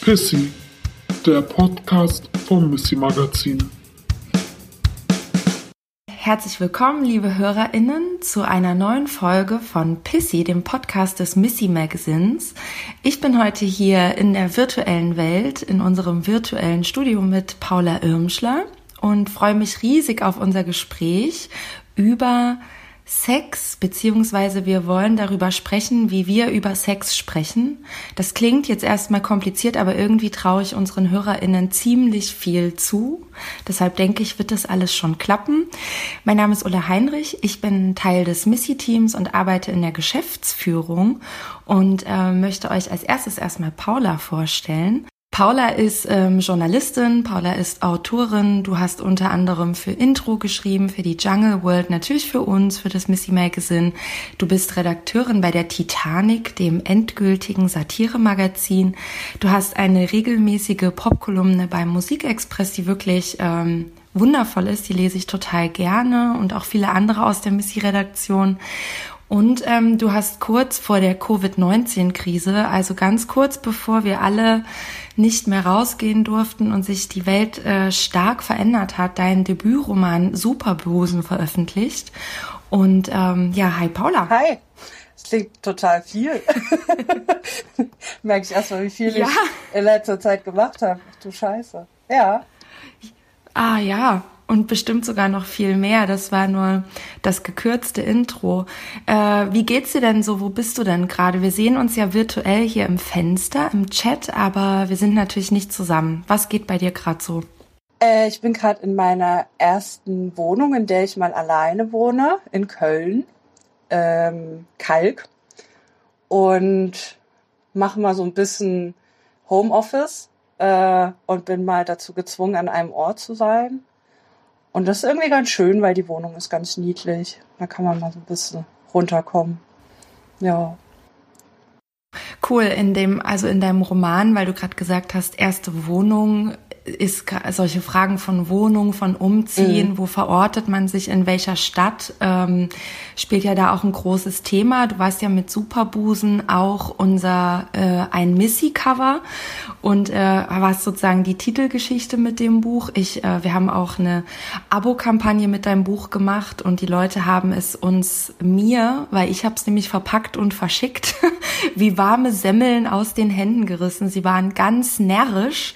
Pissy, der Podcast vom Missy Magazin. Herzlich willkommen, liebe HörerInnen, zu einer neuen Folge von Pissy, dem Podcast des Missy Magazins. Ich bin heute hier in der virtuellen Welt, in unserem virtuellen Studio mit Paula Irmschler und freue mich riesig auf unser Gespräch über Sex, beziehungsweise wir wollen darüber sprechen, wie wir über Sex sprechen. Das klingt jetzt erstmal kompliziert, aber irgendwie traue ich unseren HörerInnen ziemlich viel zu. Deshalb denke ich, wird das alles schon klappen. Mein Name ist Ulla Heinrich. Ich bin Teil des Missy-Teams und arbeite in der Geschäftsführung und äh, möchte euch als erstes erstmal Paula vorstellen. Paula ist ähm, Journalistin, Paula ist Autorin. Du hast unter anderem für Intro geschrieben, für die Jungle World, natürlich für uns, für das Missy Magazine. Du bist Redakteurin bei der Titanic, dem endgültigen Satiremagazin. Du hast eine regelmäßige Popkolumne beim Musikexpress, die wirklich ähm, wundervoll ist. Die lese ich total gerne und auch viele andere aus der Missy-Redaktion. Und ähm, du hast kurz vor der Covid-19-Krise, also ganz kurz bevor wir alle nicht mehr rausgehen durften und sich die Welt äh, stark verändert hat, deinen Debütroman Superbusen veröffentlicht. Und ähm, ja, hi Paula. Hi. Das klingt total viel. Merke ich erstmal, wie viel ja. ich in letzter Zeit gemacht habe. Ach du Scheiße. Ja. Ah ja, und bestimmt sogar noch viel mehr. Das war nur das gekürzte Intro. Äh, wie geht's dir denn so? Wo bist du denn gerade? Wir sehen uns ja virtuell hier im Fenster, im Chat, aber wir sind natürlich nicht zusammen. Was geht bei dir gerade so? Äh, ich bin gerade in meiner ersten Wohnung, in der ich mal alleine wohne, in Köln, ähm, Kalk, und mache mal so ein bisschen Homeoffice äh, und bin mal dazu gezwungen, an einem Ort zu sein und das ist irgendwie ganz schön, weil die Wohnung ist ganz niedlich. Da kann man mal so ein bisschen runterkommen. Ja. Cool, in dem, also in deinem Roman, weil du gerade gesagt hast, erste Wohnung, ist solche Fragen von Wohnung, von Umziehen, mhm. wo verortet man sich in welcher Stadt, ähm, spielt ja da auch ein großes Thema. Du warst ja mit Superbusen auch unser äh, ein Missy-Cover und äh, warst sozusagen die Titelgeschichte mit dem Buch. Ich, äh, wir haben auch eine Abo-Kampagne mit deinem Buch gemacht und die Leute haben es uns mir, weil ich habe es nämlich verpackt und verschickt, wie warme Semmeln aus den Händen gerissen. Sie waren ganz närrisch.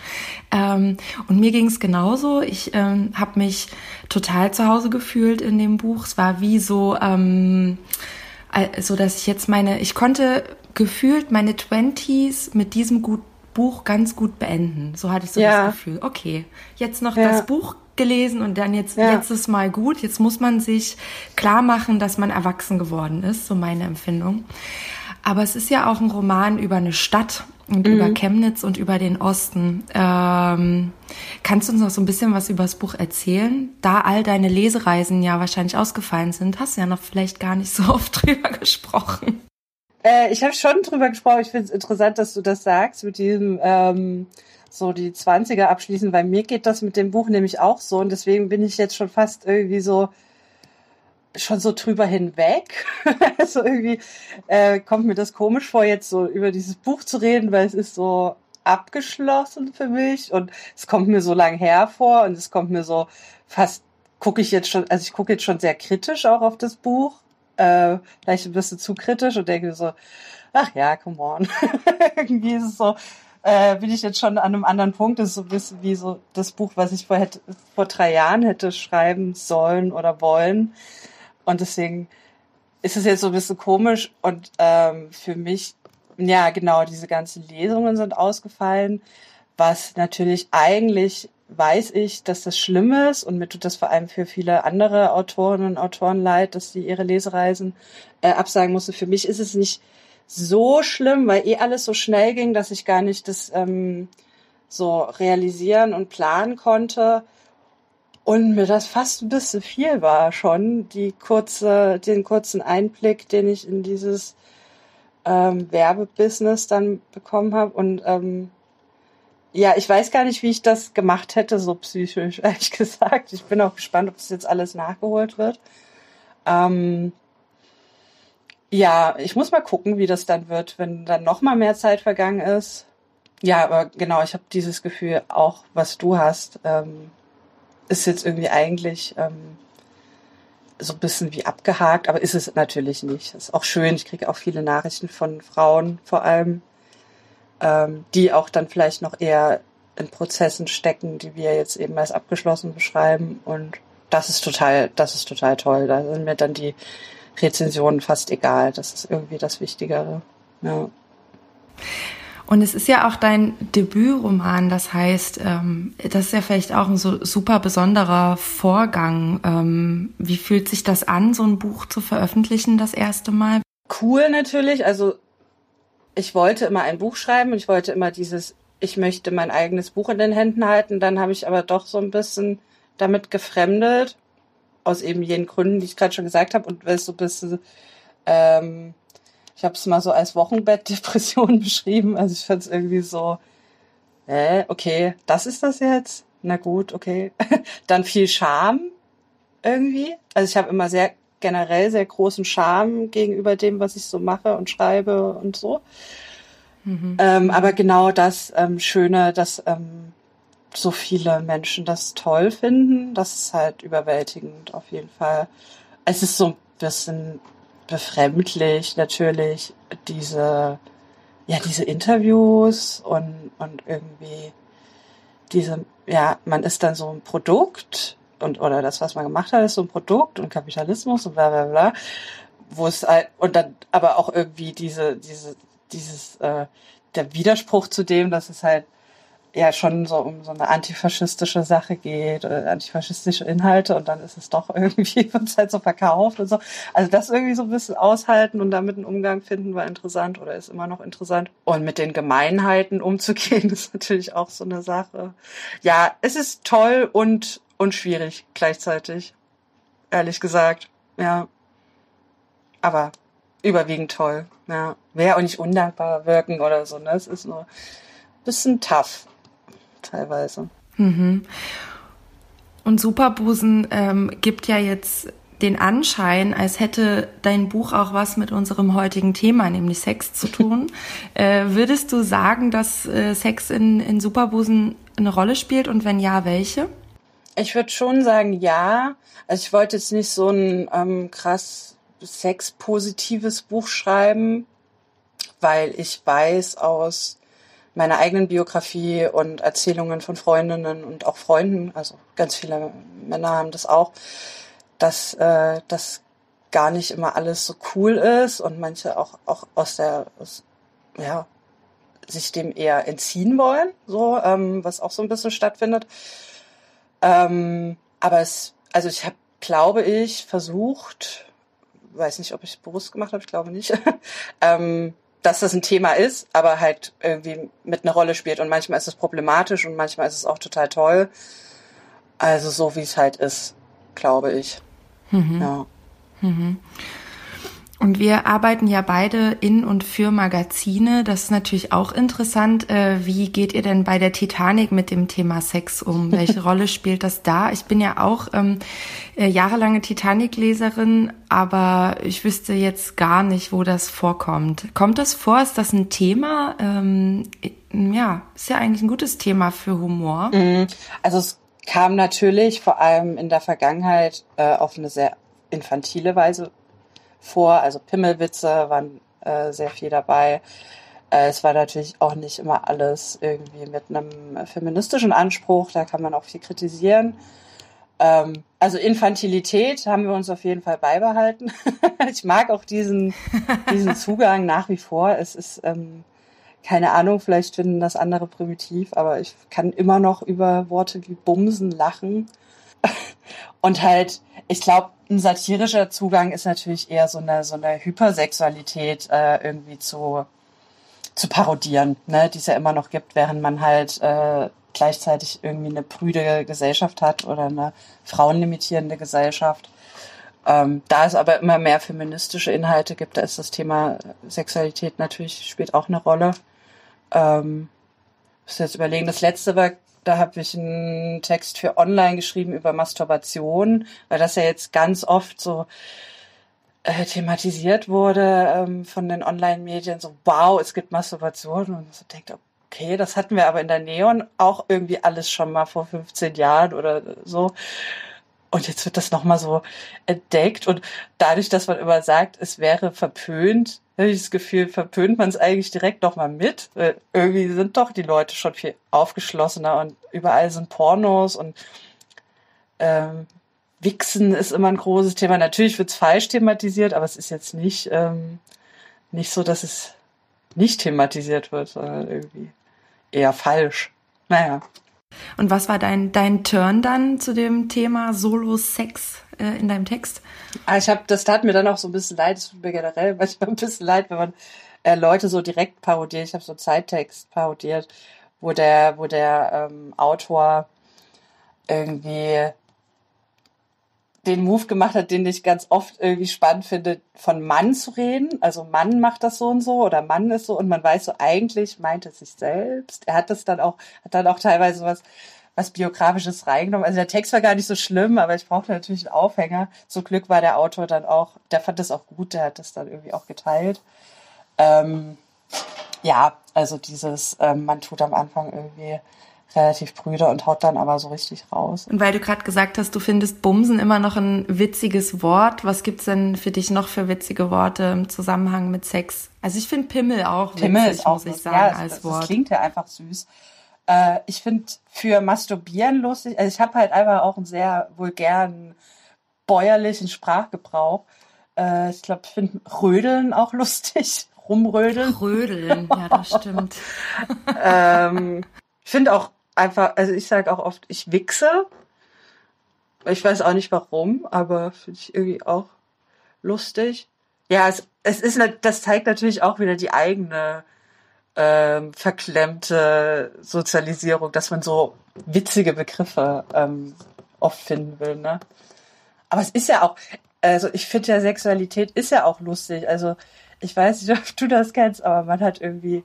Ähm, und mir ging es genauso. Ich ähm, habe mich total zu Hause gefühlt in dem Buch. Es war wie so, ähm, so dass ich jetzt meine, ich konnte gefühlt meine Twenties mit diesem gut Buch ganz gut beenden. So hatte ich so ja. das Gefühl. Okay, jetzt noch ja. das Buch gelesen und dann jetzt, ja. jetzt ist mal gut. Jetzt muss man sich klar machen, dass man erwachsen geworden ist, so meine Empfindung. Aber es ist ja auch ein Roman über eine Stadt und mhm. über Chemnitz und über den Osten. Ähm, kannst du uns noch so ein bisschen was über das Buch erzählen? Da all deine Lesereisen ja wahrscheinlich ausgefallen sind, hast du ja noch vielleicht gar nicht so oft drüber gesprochen. Äh, ich habe schon drüber gesprochen. Ich finde es interessant, dass du das sagst mit diesem ähm, so die Zwanziger abschließen, weil mir geht das mit dem Buch nämlich auch so und deswegen bin ich jetzt schon fast irgendwie so schon so drüber hinweg. also irgendwie äh, kommt mir das komisch vor, jetzt so über dieses Buch zu reden, weil es ist so abgeschlossen für mich und es kommt mir so lang her vor und es kommt mir so fast gucke ich jetzt schon, also ich gucke jetzt schon sehr kritisch auch auf das Buch, äh, vielleicht ein bisschen zu kritisch und denke so, ach ja, come on. irgendwie ist es so, äh, bin ich jetzt schon an einem anderen Punkt. Das ist so ein bisschen wie so das Buch, was ich vor, hätte, vor drei Jahren hätte schreiben sollen oder wollen. Und deswegen ist es jetzt so ein bisschen komisch und ähm, für mich, ja genau, diese ganzen Lesungen sind ausgefallen, was natürlich eigentlich weiß ich, dass das schlimm ist und mir tut das vor allem für viele andere Autoren und Autoren leid, dass sie ihre Lesereisen äh, absagen mussten. Für mich ist es nicht so schlimm, weil eh alles so schnell ging, dass ich gar nicht das ähm, so realisieren und planen konnte. Und mir das fast ein bisschen viel war schon, die kurze, den kurzen Einblick, den ich in dieses ähm, Werbebusiness dann bekommen habe. Und ähm, ja, ich weiß gar nicht, wie ich das gemacht hätte, so psychisch, ehrlich gesagt. Ich bin auch gespannt, ob das jetzt alles nachgeholt wird. Ähm, ja, ich muss mal gucken, wie das dann wird, wenn dann noch mal mehr Zeit vergangen ist. ja, aber genau, ich habe dieses Gefühl auch, was du hast, ähm, ist jetzt irgendwie eigentlich ähm, so ein bisschen wie abgehakt, aber ist es natürlich nicht. Ist auch schön, ich kriege auch viele Nachrichten von Frauen vor allem, ähm, die auch dann vielleicht noch eher in Prozessen stecken, die wir jetzt eben als abgeschlossen beschreiben. Und das ist total, das ist total toll. Da sind mir dann die Rezensionen fast egal. Das ist irgendwie das Wichtigere. Ja. Und es ist ja auch dein Debütroman, das heißt, ähm, das ist ja vielleicht auch ein so super besonderer Vorgang. Ähm, wie fühlt sich das an, so ein Buch zu veröffentlichen das erste Mal? Cool natürlich. Also ich wollte immer ein Buch schreiben und ich wollte immer dieses, ich möchte mein eigenes Buch in den Händen halten. Dann habe ich aber doch so ein bisschen damit gefremdet, aus eben jenen Gründen, die ich gerade schon gesagt habe, und weil es so ein bisschen ähm, ich habe es mal so als Wochenbettdepression beschrieben. Also ich fand es irgendwie so, äh, okay, das ist das jetzt? Na gut, okay. Dann viel Scham irgendwie. Also ich habe immer sehr generell sehr großen Scham gegenüber dem, was ich so mache und schreibe und so. Mhm. Ähm, aber genau das ähm, Schöne, dass ähm, so viele Menschen das toll finden, das ist halt überwältigend auf jeden Fall. Es ist so ein bisschen befremdlich natürlich diese, ja, diese Interviews und, und irgendwie diese, ja, man ist dann so ein Produkt und, oder das, was man gemacht hat, ist so ein Produkt und Kapitalismus und bla, bla, bla, wo es halt, und dann aber auch irgendwie diese, diese, dieses, äh, der Widerspruch zu dem, dass es halt ja schon so um so eine antifaschistische Sache geht oder antifaschistische Inhalte und dann ist es doch irgendwie wird es halt so verkauft und so. Also das irgendwie so ein bisschen aushalten und damit einen Umgang finden war interessant oder ist immer noch interessant. Und mit den Gemeinheiten umzugehen ist natürlich auch so eine Sache. Ja, es ist toll und und schwierig gleichzeitig. Ehrlich gesagt. Ja. Aber überwiegend toll. Ja. Wäre auch nicht undankbar wirken oder so. Ne? Es ist nur bisschen tough teilweise. Mhm. Und Superbusen ähm, gibt ja jetzt den Anschein, als hätte dein Buch auch was mit unserem heutigen Thema, nämlich Sex, zu tun. äh, würdest du sagen, dass äh, Sex in, in Superbusen eine Rolle spielt und wenn ja, welche? Ich würde schon sagen, ja. Also ich wollte jetzt nicht so ein ähm, krass sexpositives Buch schreiben, weil ich weiß aus meiner eigenen Biografie und Erzählungen von Freundinnen und auch Freunden, also ganz viele Männer haben das auch, dass äh, das gar nicht immer alles so cool ist und manche auch auch aus der aus, ja sich dem eher entziehen wollen, so ähm, was auch so ein bisschen stattfindet. Ähm, aber es, also ich habe, glaube ich, versucht, weiß nicht, ob ich es bewusst gemacht habe, ich glaube nicht, ähm, dass das ein Thema ist, aber halt irgendwie mit einer Rolle spielt. Und manchmal ist es problematisch und manchmal ist es auch total toll. Also so wie es halt ist, glaube ich. Mhm. Ja. Mhm. Und wir arbeiten ja beide in und für Magazine. Das ist natürlich auch interessant. Äh, wie geht ihr denn bei der Titanic mit dem Thema Sex um? Welche Rolle spielt das da? Ich bin ja auch ähm, äh, jahrelange Titanic-Leserin, aber ich wüsste jetzt gar nicht, wo das vorkommt. Kommt das vor? Ist das ein Thema? Ähm, ja, ist ja eigentlich ein gutes Thema für Humor. Mhm. Also es kam natürlich vor allem in der Vergangenheit äh, auf eine sehr infantile Weise vor. Also Pimmelwitze waren äh, sehr viel dabei. Äh, es war natürlich auch nicht immer alles irgendwie mit einem feministischen Anspruch. Da kann man auch viel kritisieren. Ähm, also Infantilität haben wir uns auf jeden Fall beibehalten. ich mag auch diesen, diesen Zugang nach wie vor. Es ist, ähm, keine Ahnung, vielleicht finden das andere primitiv, aber ich kann immer noch über Worte wie Bumsen lachen. Und halt, ich glaube, ein satirischer Zugang ist natürlich eher so eine, so eine Hypersexualität äh, irgendwie zu, zu parodieren, ne, die es ja immer noch gibt, während man halt äh, gleichzeitig irgendwie eine prüde Gesellschaft hat oder eine frauenlimitierende Gesellschaft. Ähm, da es aber immer mehr feministische Inhalte gibt, da ist das Thema Sexualität natürlich, spielt auch eine Rolle. Ähm, muss jetzt überlegen, das letzte war da habe ich einen Text für online geschrieben über Masturbation, weil das ja jetzt ganz oft so äh, thematisiert wurde ähm, von den Online-Medien. So, wow, es gibt Masturbation. Und so denkt, okay, das hatten wir aber in der Neon auch irgendwie alles schon mal vor 15 Jahren oder so. Und jetzt wird das nochmal so entdeckt. Und dadurch, dass man immer sagt, es wäre verpönt, habe ich das Gefühl, verpönt man es eigentlich direkt nochmal mit. Weil irgendwie sind doch die Leute schon viel aufgeschlossener und überall sind Pornos und ähm, Wichsen ist immer ein großes Thema. Natürlich wird es falsch thematisiert, aber es ist jetzt nicht, ähm, nicht so, dass es nicht thematisiert wird, sondern irgendwie eher falsch. Naja. Und was war dein, dein Turn dann zu dem Thema Solo-Sex äh, in deinem Text? Ah, ich habe, das tat mir dann auch so ein bisschen leid, es tut mir generell manchmal ein bisschen leid, wenn man äh, Leute so direkt parodiert. Ich habe so Zeittext parodiert, wo der, wo der ähm, Autor irgendwie den Move gemacht hat, den ich ganz oft irgendwie spannend finde, von Mann zu reden. Also Mann macht das so und so oder Mann ist so und man weiß so eigentlich meint er sich selbst. Er hat das dann auch, hat dann auch teilweise was, was biografisches reingenommen. Also der Text war gar nicht so schlimm, aber ich brauchte natürlich einen Aufhänger. Zum Glück war der Autor dann auch, der fand das auch gut, der hat das dann irgendwie auch geteilt. Ähm, ja, also dieses, ähm, man tut am Anfang irgendwie relativ brüder und haut dann aber so richtig raus. Und weil du gerade gesagt hast, du findest Bumsen immer noch ein witziges Wort, was gibt's denn für dich noch für witzige Worte im Zusammenhang mit Sex? Also ich finde Pimmel auch Pimmel witzig, ist auch muss ich sagen, ja, als das, Wort. Das klingt ja einfach süß. Äh, ich finde für Masturbieren lustig, also ich habe halt einfach auch einen sehr vulgären, bäuerlichen Sprachgebrauch. Äh, ich glaube, ich finde Rödeln auch lustig. Rumrödeln. Rödeln, ja, das stimmt. ähm, ich finde auch einfach, also ich sage auch oft, ich wichse. Ich weiß auch nicht warum, aber finde ich irgendwie auch lustig. Ja, es, es ist, das zeigt natürlich auch wieder die eigene ähm, verklemmte Sozialisierung, dass man so witzige Begriffe ähm, oft finden will. Ne? Aber es ist ja auch, also ich finde ja Sexualität ist ja auch lustig. Also ich weiß nicht, ob du das kennst, aber man hat irgendwie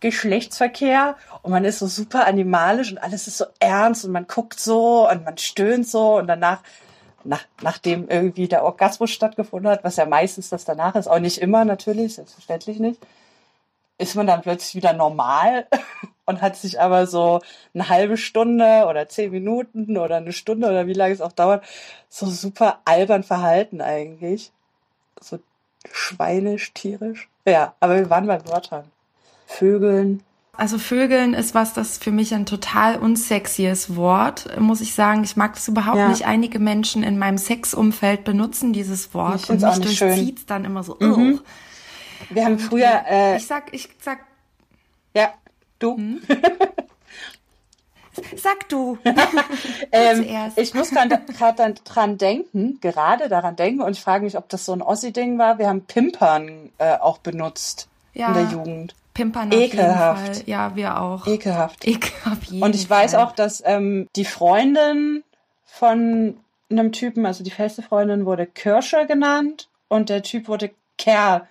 Geschlechtsverkehr und man ist so super animalisch und alles ist so ernst und man guckt so und man stöhnt so und danach, nach, nachdem irgendwie der Orgasmus stattgefunden hat, was ja meistens das danach ist, auch nicht immer natürlich, selbstverständlich nicht, ist man dann plötzlich wieder normal und hat sich aber so eine halbe Stunde oder zehn Minuten oder eine Stunde oder wie lange es auch dauert, so super albern verhalten eigentlich. So schweinisch, tierisch. Ja, aber wir waren bei Wörtern. Vögeln. Also Vögeln ist was, das für mich ein total unsexies Wort, muss ich sagen. Ich mag das überhaupt Ja. nicht. Einige Menschen in meinem Sexumfeld benutzen dieses Wort Ich und mich schön. durchzieht's dann immer so. Mhm. "Ugh." Wir haben früher, äh, Ich sag, ich sag, ja, du. sag du. Ähm, ich muss gerade dann dran denken, gerade daran denken und ich frage mich, ob das so ein Ossi-Ding war. Wir haben Pimpern äh, auch benutzt Ja. in der Jugend. Pimpern Ekelhaft. Ja, wir auch. Ekelhaft. Ekelhaft. Und ich weiß Fall. auch, dass ähm, die Freundin von einem Typen, also die feste Freundin, wurde Kirsche genannt und der Typ wurde Kerl.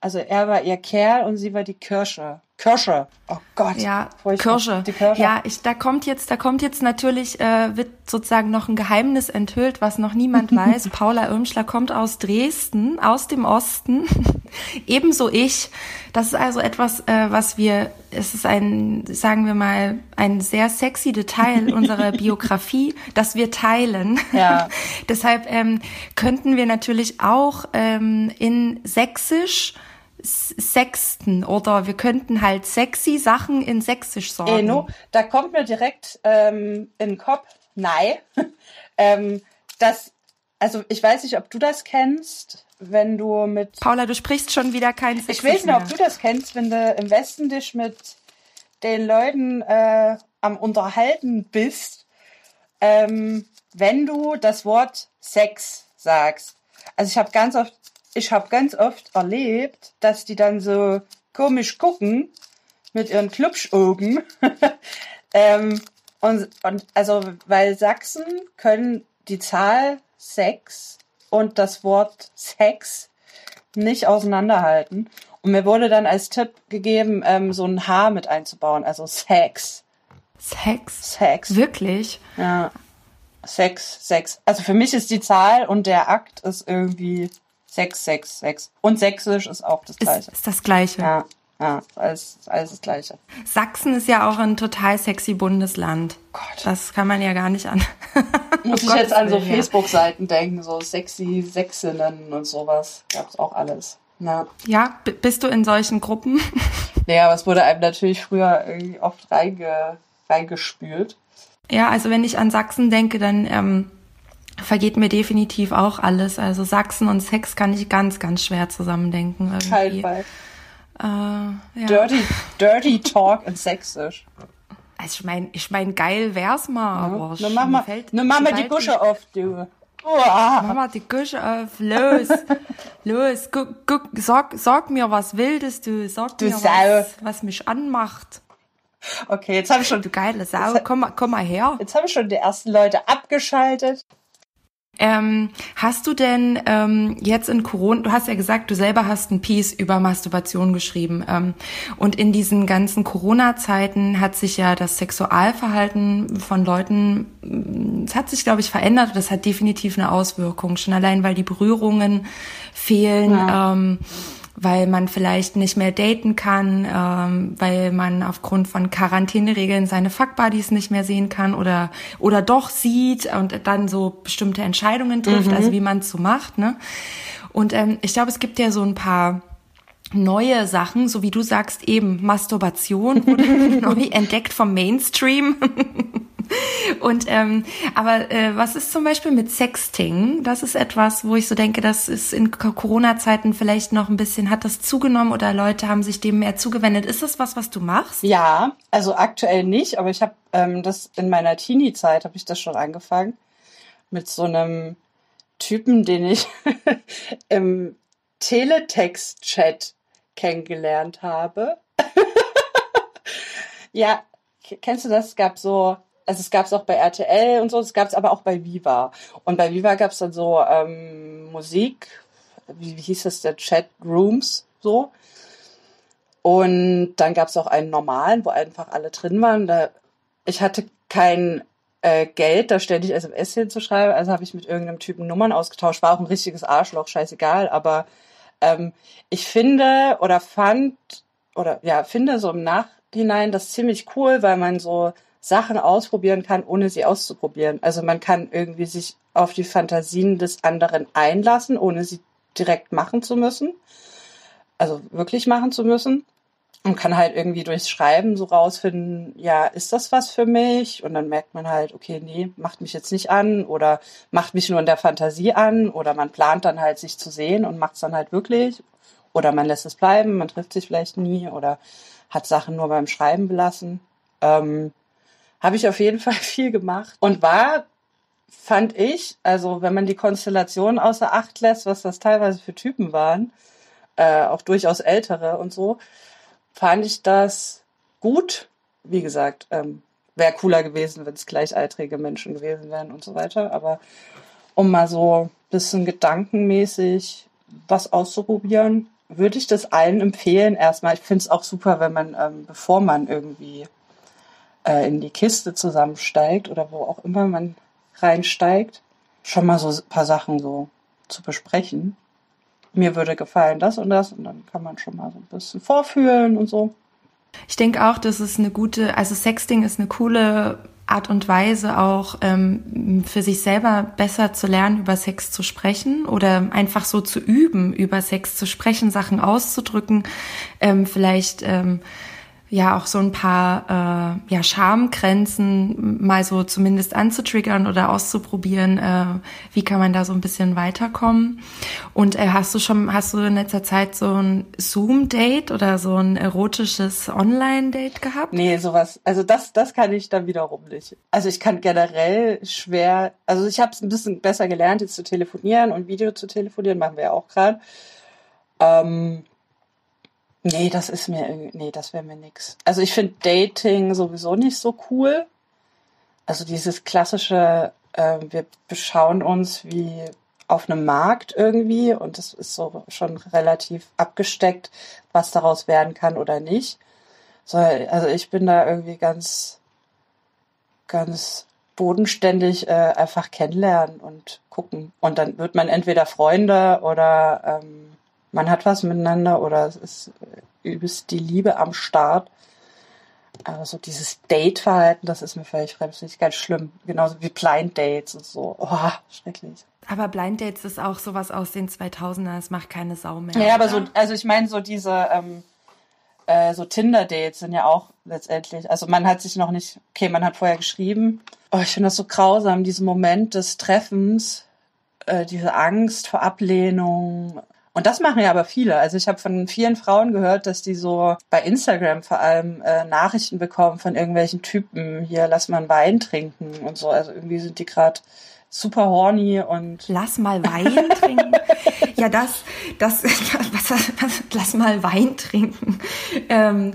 Also er war ihr Kerl und sie war die Kirsche. Kirsche. Oh Gott. Ja. Kirsche. Die Kirsche. Ja, ich, da kommt jetzt, da kommt jetzt natürlich, äh, wird sozusagen noch ein Geheimnis enthüllt, was noch niemand weiß. Paula Irmschler kommt aus Dresden, aus dem Osten. Ebenso ich. Das ist also etwas, äh, was wir, es ist ein, sagen wir mal, ein sehr sexy Detail unserer Biografie, das wir teilen. Ja. Deshalb ähm, könnten wir natürlich auch ähm, in Sächsisch Sexten oder wir könnten halt sexy Sachen in Sächsisch sorgen. Eh, no, da kommt mir direkt ähm, in den Kopf, nein, ähm, das, also ich weiß nicht, ob du das kennst, wenn du mit, Paula, du sprichst schon wieder kein Sächsisch ich weiß nicht, ob du das kennst, wenn du im Westen dich mit den Leuten äh, am Unterhalten bist, ähm, wenn du das Wort Sex sagst. Also ich habe ganz oft, ich habe ganz oft erlebt, dass die dann so komisch gucken mit ihren Klubschaugen. ähm, und, und also, weil Sachsen können die Zahl Sex und das Wort Sex nicht auseinanderhalten. Und mir wurde dann als Tipp gegeben, ähm, so ein H mit einzubauen, also Sex. Sex? Sex. Wirklich? Ja. Sex, Sex. Also für mich ist die Zahl und der Akt ist irgendwie Sex, Sex, Sex. Und Sächsisch ist auch das Ist, gleiche. ist das Gleiche. Ja. Ja, alles, alles das Gleiche. Sachsen ist ja auch ein total sexy Bundesland. Gott. Das kann man ja gar nicht an. Muss ich jetzt Gottes an so ja. Facebook-Seiten denken, so sexy Sächsinnen und sowas. Gab's auch alles. Ja, b- bist du in solchen Gruppen? Naja, aber es wurde einem natürlich früher irgendwie oft reinge, reingespült. Ja, also wenn ich an Sachsen denke, dann ähm, vergeht mir definitiv auch alles. Also Sachsen und Sex kann ich ganz, ganz schwer zusammendenken. Kein Irgendwie. Fall. Äh, ja. Dirty, dirty Talk in Sächsisch. Also ich meine, ich mein, geil wär's mal, aber Nun ich- mach mir mal, fällt- nun mach mal die Gusche auf, du. Mach Uah. mal die Küche auf, los, los, guck, guck, sag, sag mir was Wildes, du, sag Du mir Sau. was, was mich anmacht. Okay, jetzt habe ich schon, Du geile Sau, komm komm mal her. jetzt habe ich schon die ersten Leute abgeschaltet. Ähm, hast du denn ähm, jetzt in Corona, du hast ja gesagt, du selber hast ein Piece über Masturbation geschrieben. Ähm, und in diesen ganzen Corona-Zeiten hat sich ja das Sexualverhalten von Leuten, mm, es hat sich, glaube ich, verändert. Das hat definitiv eine Auswirkung. Schon allein, weil die Berührungen fehlen. Ja. Ähm, weil man vielleicht nicht mehr daten kann, ähm, weil man aufgrund von Quarantäneregeln seine Fuckbuddies nicht mehr sehen kann oder oder doch sieht und dann so bestimmte Entscheidungen trifft, also wie man es so macht, ne? Und ähm, ich glaube, es gibt ja so ein paar neue Sachen, so wie du sagst, eben Masturbation wurde neu entdeckt vom Mainstream. Und ähm, aber äh, was ist zum Beispiel mit Sexting? Das ist etwas, wo ich so denke, das ist in Co- Corona-Zeiten vielleicht noch ein bisschen, hat das zugenommen oder Leute haben sich dem mehr zugewendet. Ist das was, was du machst? Ja, also aktuell nicht, aber ich habe ähm, das in meiner Teenie-Zeit habe ich das schon angefangen mit so einem Typen, den ich im Teletext-Chat kennengelernt habe. ja, kennst du das? Es gab so, also es gab es auch bei RTL und so, es gab es aber auch bei Viva. Und bei Viva gab es dann so ähm, Musik, wie, wie hieß das, der Chat Rooms, so. Und dann gab es auch einen normalen, wo einfach alle drin waren. Da, ich hatte kein äh, Geld, da ständig SMS hinzuschreiben, also habe ich mit irgendeinem Typen Nummern ausgetauscht. War auch ein richtiges Arschloch, scheißegal. Aber ähm, ich finde oder fand oder ja, finde so im Nachhinein das ziemlich cool, weil man so Sachen ausprobieren kann, ohne sie auszuprobieren. Also man kann irgendwie sich auf die Fantasien des anderen einlassen, ohne sie direkt machen zu müssen also wirklich machen zu müssen und kann halt irgendwie durchs Schreiben so rausfinden, ja, ist das was für mich? Und dann merkt man halt, okay, nee, macht mich jetzt nicht an oder macht mich nur in der Fantasie an oder man plant dann halt, sich zu sehen und macht es dann halt wirklich oder man lässt es bleiben, man trifft sich vielleicht nie oder hat Sachen nur beim Schreiben belassen. Ähm, Habe ich auf jeden Fall viel gemacht und war fand ich, also wenn man die Konstellation außer Acht lässt, was das teilweise für Typen waren, äh, auch durchaus ältere und so, fand ich das gut. Wie gesagt, ähm, wäre cooler gewesen, wenn es gleichaltrige Menschen gewesen wären und so weiter. Aber um mal so ein bisschen gedankenmäßig was auszuprobieren, würde ich das allen empfehlen. Erstmal, ich finde es auch super, wenn man, ähm, bevor man irgendwie äh, in die Kiste zusammensteigt oder wo auch immer man reinsteigt, schon mal so ein paar Sachen so zu besprechen. Mir würde gefallen das und das und dann kann man schon mal so ein bisschen vorfühlen und so. Ich denke auch, dass es eine gute, also Sexting ist eine coole Art und Weise auch ähm, für sich selber besser zu lernen, über Sex zu sprechen oder einfach so zu üben, über Sex zu sprechen, Sachen auszudrücken, ähm, vielleicht ähm, ja auch so ein paar äh, ja Schamgrenzen mal so zumindest anzutriggern oder auszuprobieren, äh, wie kann man da so ein bisschen weiterkommen. Und äh, hast du schon, hast du in letzter Zeit so ein Zoom-Date oder so ein erotisches Online-Date gehabt? Nee, sowas, also das, das kann ich dann wiederum nicht. Also ich kann generell schwer, also ich habe es ein bisschen besser gelernt, jetzt zu telefonieren und Video zu telefonieren, machen wir ja auch gerade. Ähm, nee, das ist mir nee, das wäre mir nix. Also ich finde Dating sowieso nicht so cool. Also dieses klassische, äh, wir beschauen uns wie auf einem Markt irgendwie und das ist so schon relativ abgesteckt, was daraus werden kann oder nicht. So, also ich bin da irgendwie ganz, ganz bodenständig äh, einfach kennenlernen und gucken. Und dann wird man entweder Freunde oder ähm, man hat was miteinander oder es ist übelst die Liebe am Start. Aber so dieses Date-Verhalten, das ist mir völlig fremd. Das finde ich ganz schlimm. Genauso wie Blind Dates und so. Oh, schrecklich. Aber Blind Dates ist auch sowas aus den 2000er. Es macht keine Sau mehr. Ja, aber so, also ich meine so diese, ähm, äh, so Tinder-Dates sind ja auch letztendlich, also man hat sich noch nicht, okay, man hat vorher geschrieben. Oh, ich finde das so grausam, diesen Moment des Treffens, äh, diese Angst vor Ablehnung, und das machen ja aber viele. Also ich habe von vielen Frauen gehört, dass die so bei Instagram vor allem äh, Nachrichten bekommen von irgendwelchen Typen, hier lass mal einen Wein trinken und so. Also irgendwie sind die gerade super horny und lass mal Wein trinken. Ja, das, das, was, was, lass mal Wein trinken. Ähm,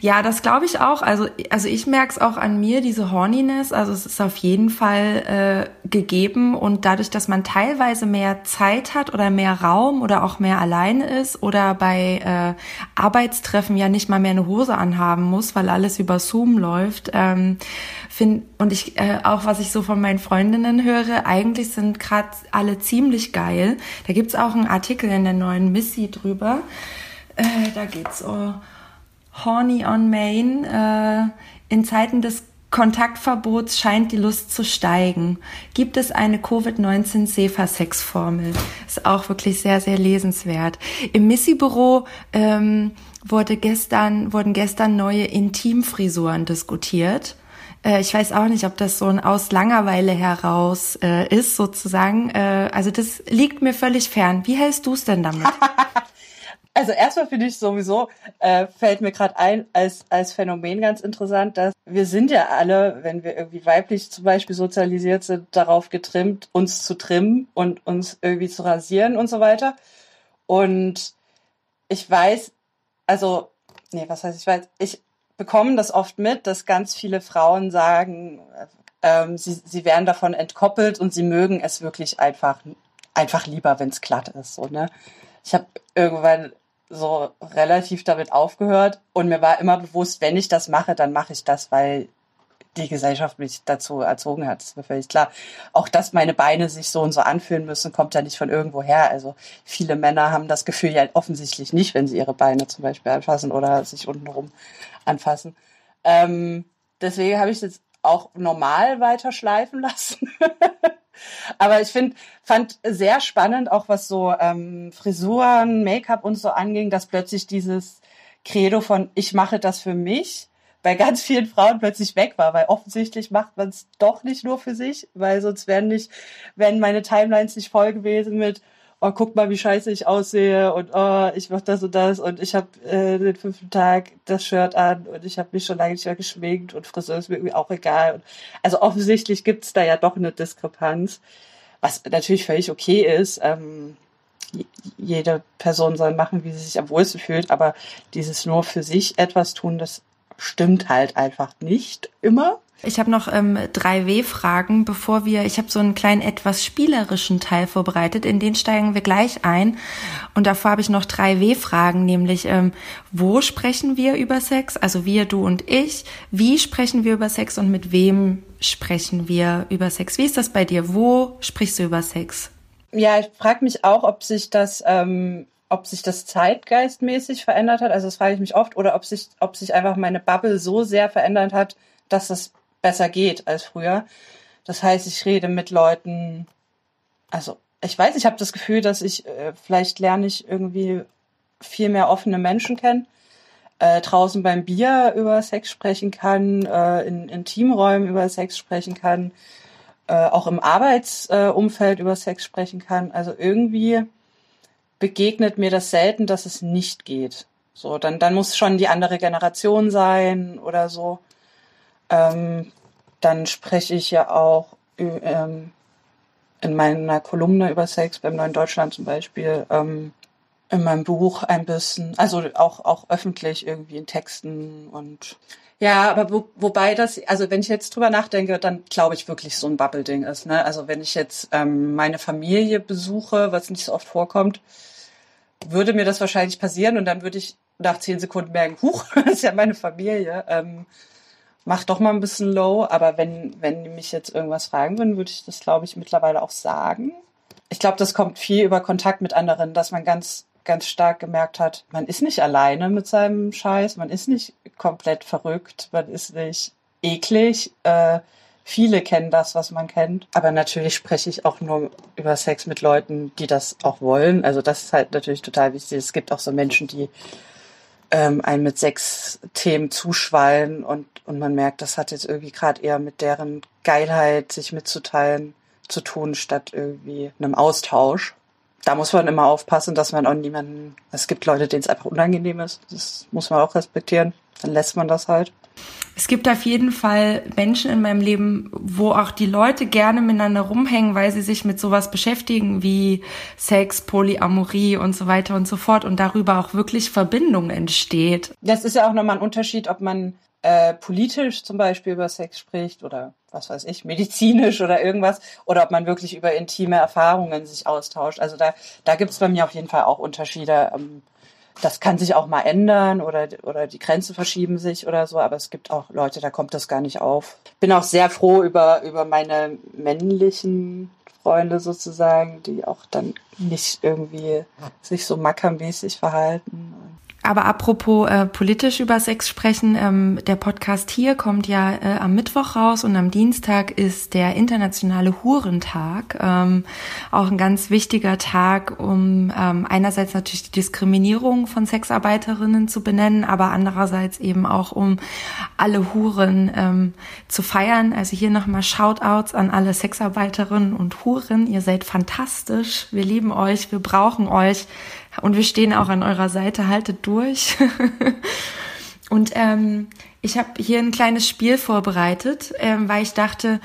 ja, das glaube ich auch. Also, also ich merke es auch an mir, diese Horniness. Also es ist auf jeden Fall äh, gegeben und dadurch, dass man teilweise mehr Zeit hat oder mehr Raum oder auch mehr alleine ist oder bei äh, Arbeitstreffen ja nicht mal mehr eine Hose anhaben muss, weil alles über Zoom läuft. Ähm, find, und ich äh, auch, was ich so von meinen Freundinnen höre, eigentlich sind gerade alle ziemlich geil. Da gibt's auch einen Artikel in der neuen Missy drüber. Äh, da geht's um Horny on Main. Äh, in Zeiten des Kontaktverbots scheint die Lust zu steigen. Gibt es eine Covid-19-Sefa-Sex-Formel? Ist auch wirklich sehr, sehr lesenswert. Im Missy-Büro ähm, wurde gestern, wurden gestern neue Intimfrisuren diskutiert. Äh, ich weiß auch nicht, ob das so ein aus Langeweile heraus äh, ist, sozusagen. Äh, also das liegt mir völlig fern. Wie hältst du es denn damit? Also erstmal finde ich sowieso, äh, fällt mir gerade ein, als, als Phänomen ganz interessant, dass wir sind ja alle, wenn wir irgendwie weiblich zum Beispiel sozialisiert sind, darauf getrimmt, uns zu trimmen und uns irgendwie zu rasieren und so weiter. Und ich weiß, also, nee, was heißt ich weiß, ich bekomme das oft mit, dass ganz viele Frauen sagen, ähm, sie, sie werden davon entkoppelt und sie mögen es wirklich einfach, einfach lieber, wenn es glatt ist. So, ne? Ich habe irgendwann so relativ damit aufgehört und mir war immer bewusst, wenn ich das mache, dann mache ich das, weil die Gesellschaft mich dazu erzogen hat. Das ist mir völlig klar. Auch dass meine Beine sich so und so anfühlen müssen, kommt ja nicht von irgendwo her. Also viele Männer haben das Gefühl ja offensichtlich nicht, wenn sie ihre Beine zum Beispiel anfassen oder sich untenrum anfassen. Ähm, deswegen habe ich es jetzt auch normal weiter schleifen lassen. Aber ich finde, fand sehr spannend, auch was so ähm, Frisuren, Make-up und so anging, dass plötzlich dieses Credo von ich mache das für mich bei ganz vielen Frauen plötzlich weg war, weil offensichtlich macht man es doch nicht nur für sich, weil sonst wären nicht, wären meine Timelines nicht voll gewesen mit oh, guck mal, wie scheiße ich aussehe und oh, ich mach das und das und ich habe äh, den fünften Tag das Shirt an und ich habe mich schon lange nicht mehr geschminkt und Friseur ist mir irgendwie auch egal. Und, also offensichtlich gibt's da ja doch eine Diskrepanz, was natürlich völlig okay ist. Ähm, jede Person soll machen, wie sie sich am wohlsten fühlt, aber dieses nur für sich etwas tun, das stimmt halt einfach nicht immer. Ich habe noch ähm, drei W-Fragen, bevor wir, ich habe so einen kleinen etwas spielerischen Teil vorbereitet, in den steigen wir gleich ein. Und davor habe ich noch drei W-Fragen, nämlich ähm, wo sprechen wir über Sex, also wir, du und ich, wie sprechen wir über Sex und mit wem sprechen wir über Sex? Wie ist das bei dir? Wo sprichst du über Sex? Ja, ich frage mich auch, ob sich das ähm, ob sich das zeitgeistmäßig verändert hat, also das frage ich mich oft, oder ob sich, ob sich einfach meine Bubble so sehr verändert hat, dass das besser geht als früher. Das heißt, ich rede mit Leuten, also ich weiß, ich habe das Gefühl, dass ich, äh, vielleicht lerne ich irgendwie viel mehr offene Menschen kennen, äh, draußen beim Bier über Sex sprechen kann, äh, in, in Teamräumen über Sex sprechen kann, äh, auch im Arbeitsumfeld über Sex sprechen kann. Also irgendwie begegnet mir das selten, dass es nicht geht. So, dann, dann muss schon die andere Generation sein oder so. Ähm, dann spreche ich ja auch ähm, in meiner Kolumne über Sex beim Neuen Deutschland zum Beispiel, ähm, in meinem Buch ein bisschen, also auch, auch öffentlich irgendwie in Texten und ja, aber wo, wobei das, also wenn ich jetzt drüber nachdenke, dann glaube ich wirklich so ein Bubble-Ding ist. Ne? Also wenn ich jetzt ähm, meine Familie besuche, was nicht so oft vorkommt, würde mir das wahrscheinlich passieren und dann würde ich nach zehn Sekunden merken, huch, das ist ja meine Familie. Ähm, mach doch mal ein bisschen low, aber wenn, wenn die mich jetzt irgendwas fragen würden, würde ich das, glaube ich, mittlerweile auch sagen. Ich glaube, das kommt viel über Kontakt mit anderen, dass man ganz ganz stark gemerkt hat, man ist nicht alleine mit seinem Scheiß, man ist nicht komplett verrückt, man ist nicht eklig. Äh, viele kennen das, was man kennt. Aber natürlich spreche ich auch nur über Sex mit Leuten, die das auch wollen. Also das ist halt natürlich total wichtig. Es gibt auch so Menschen, die ähm, einen mit Sex-Themen zuschwallen und, und man merkt, das hat jetzt irgendwie gerade eher mit deren Geilheit, sich mitzuteilen, zu tun, statt irgendwie einem Austausch. Da muss man immer aufpassen, dass man auch niemanden, es gibt Leute, denen es einfach unangenehm ist. Das muss man auch respektieren. Dann lässt man das halt. Es gibt auf jeden Fall Menschen in meinem Leben, wo auch die Leute gerne miteinander rumhängen, weil sie sich mit sowas beschäftigen wie Sex, Polyamorie und so weiter und so fort und darüber auch wirklich Verbindung entsteht. Das ist ja auch nochmal ein Unterschied, ob man äh, politisch zum Beispiel über Sex spricht oder was weiß ich, medizinisch oder irgendwas, oder ob man wirklich über intime Erfahrungen sich austauscht. Also da, da gibt es bei mir auf jeden Fall auch Unterschiede. Ähm, das kann sich auch mal ändern oder, oder die Grenzen verschieben sich oder so, aber es gibt auch Leute, da kommt das gar nicht auf. Bin auch sehr froh über, über meine männlichen Freunde sozusagen, die auch dann nicht irgendwie sich so mackermäßig verhalten. Aber apropos äh, politisch über Sex sprechen, ähm, der Podcast hier kommt ja äh, am Mittwoch raus und am Dienstag ist der internationale Hurentag. Ähm, auch ein ganz wichtiger Tag, um ähm, einerseits natürlich die Diskriminierung von Sexarbeiterinnen zu benennen, aber andererseits eben auch um alle Huren ähm, zu feiern. Also hier nochmal Shoutouts an alle Sexarbeiterinnen und Huren. Ihr seid fantastisch. Wir lieben euch. Wir brauchen euch. Und wir stehen auch an eurer Seite, haltet durch. und ähm, ich habe hier ein kleines Spiel vorbereitet, ähm, weil ich dachte,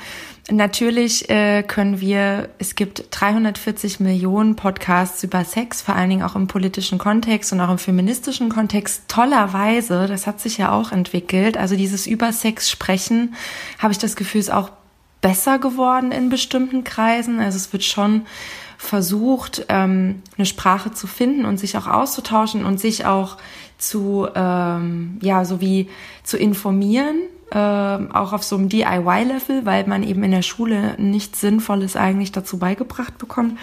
natürlich äh, können wir, es gibt 340 Millionen Podcasts über Sex, vor allen Dingen auch im politischen Kontext und auch im feministischen Kontext. Tollerweise, das hat sich ja auch entwickelt. Also dieses über Sex sprechen, habe ich das Gefühl, ist auch besser geworden in bestimmten Kreisen. Also es wird schon versucht, ähm, eine Sprache zu finden und sich auch auszutauschen und sich auch zu, ähm, ja, so wie zu informieren, äh, auch auf so einem DIY-Level, weil man eben in der Schule nichts Sinnvolles eigentlich dazu beigebracht bekommt.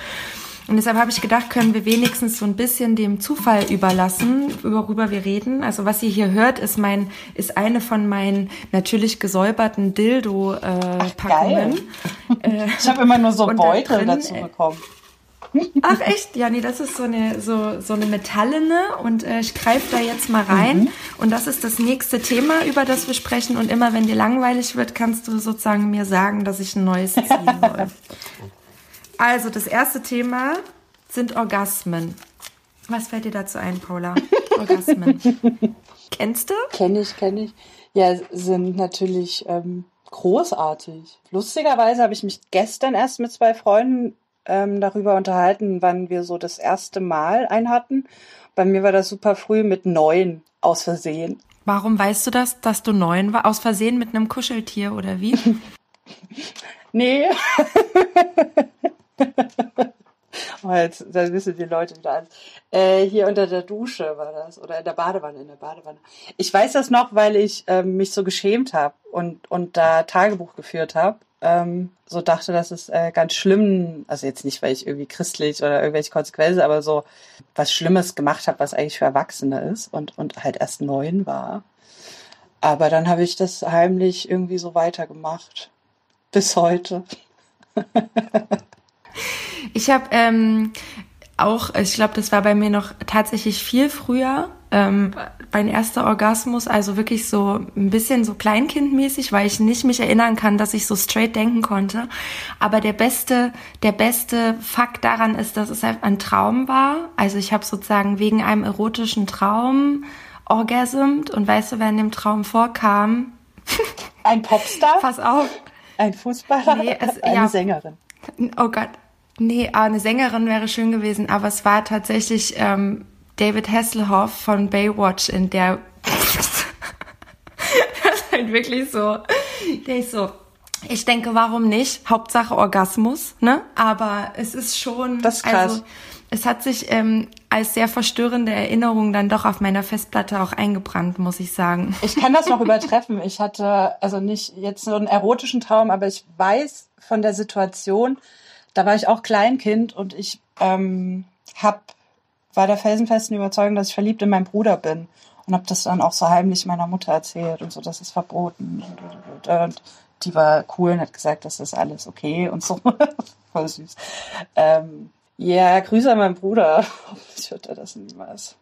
Und deshalb habe ich gedacht, können wir wenigstens so ein bisschen dem Zufall überlassen, worüber wir reden. Also was ihr hier hört, ist mein, ist eine von meinen natürlich gesäuberten Dildo-Packungen. Äh, ich habe immer nur so Beutel drin, dazu bekommen. Ach echt? Ja, nee, das ist so eine, so, so eine metallene und äh, ich greife da jetzt mal rein. Mhm. Und das ist das nächste Thema, über das wir sprechen. Und immer wenn dir langweilig wird, kannst du sozusagen mir sagen, dass ich ein neues ziehen soll. also, das erste Thema sind Orgasmen. Was fällt dir dazu ein, Paula? Orgasmen. Kennst du? Kenn ich, kenn ich. Ja, sind natürlich ähm, großartig. Lustigerweise habe ich mich gestern erst mit zwei Freunden ähm, darüber unterhalten, wann wir so das erste Mal einen hatten. Bei mir war das super früh mit neun aus Versehen. Warum weißt du das, dass du neun war? Aus Versehen mit einem Kuscheltier oder wie? nee. oh, jetzt, da wissen die Leute wieder an. Äh, hier unter der Dusche war das oder in der Badewanne, in der Badewanne. Ich weiß das noch, weil ich ähm, mich so geschämt habe und, und da Tagebuch geführt habe ähm, so dachte, das ist äh, ganz schlimm, also jetzt nicht, weil ich irgendwie christlich oder irgendwelche Konsequenzen, aber so was Schlimmes gemacht habe, was eigentlich für Erwachsene ist und, und halt erst neun war. Aber dann habe ich das heimlich irgendwie so weitergemacht. Bis heute. ich habe ähm, auch, ich glaube, das war bei mir noch tatsächlich viel früher. Ähm, mein erster Orgasmus, also wirklich so ein bisschen so kleinkindmäßig, weil ich nicht mich erinnern kann, dass ich so straight denken konnte. Aber der beste, der beste Fakt daran ist, dass es halt ein Traum war. Also ich habe sozusagen wegen einem erotischen Traum orgasmt und weißt du, wer in dem Traum vorkam? Ein Popstar? Pass auf. Ein Fußballer? Nee, es, eine ja. Sängerin. Oh Gott, Nee, ah, eine Sängerin wäre schön gewesen, aber es war tatsächlich ähm, David Hasselhoff von Baywatch, in der das ist halt wirklich so, der ist so, ich denke, warum nicht? Hauptsache Orgasmus, ne? Aber es ist schon, das ist krass. also es hat sich ähm, als sehr verstörende Erinnerung dann doch auf meiner Festplatte auch eingebrannt, muss ich sagen. Ich kann das noch übertreffen. Ich hatte also nicht jetzt so einen erotischen Traum, aber ich weiß von der Situation, da war ich auch Kleinkind und ich ähm, habe war der felsenfesten Überzeugung, dass ich verliebt in meinen Bruder bin und habe das dann auch so heimlich meiner Mutter erzählt und so, das ist verboten. Und, und, und die war cool und hat gesagt, das ist alles okay und so. Voll süß. Ähm, ja, Grüße an meinen Bruder. Ich hört er das niemals.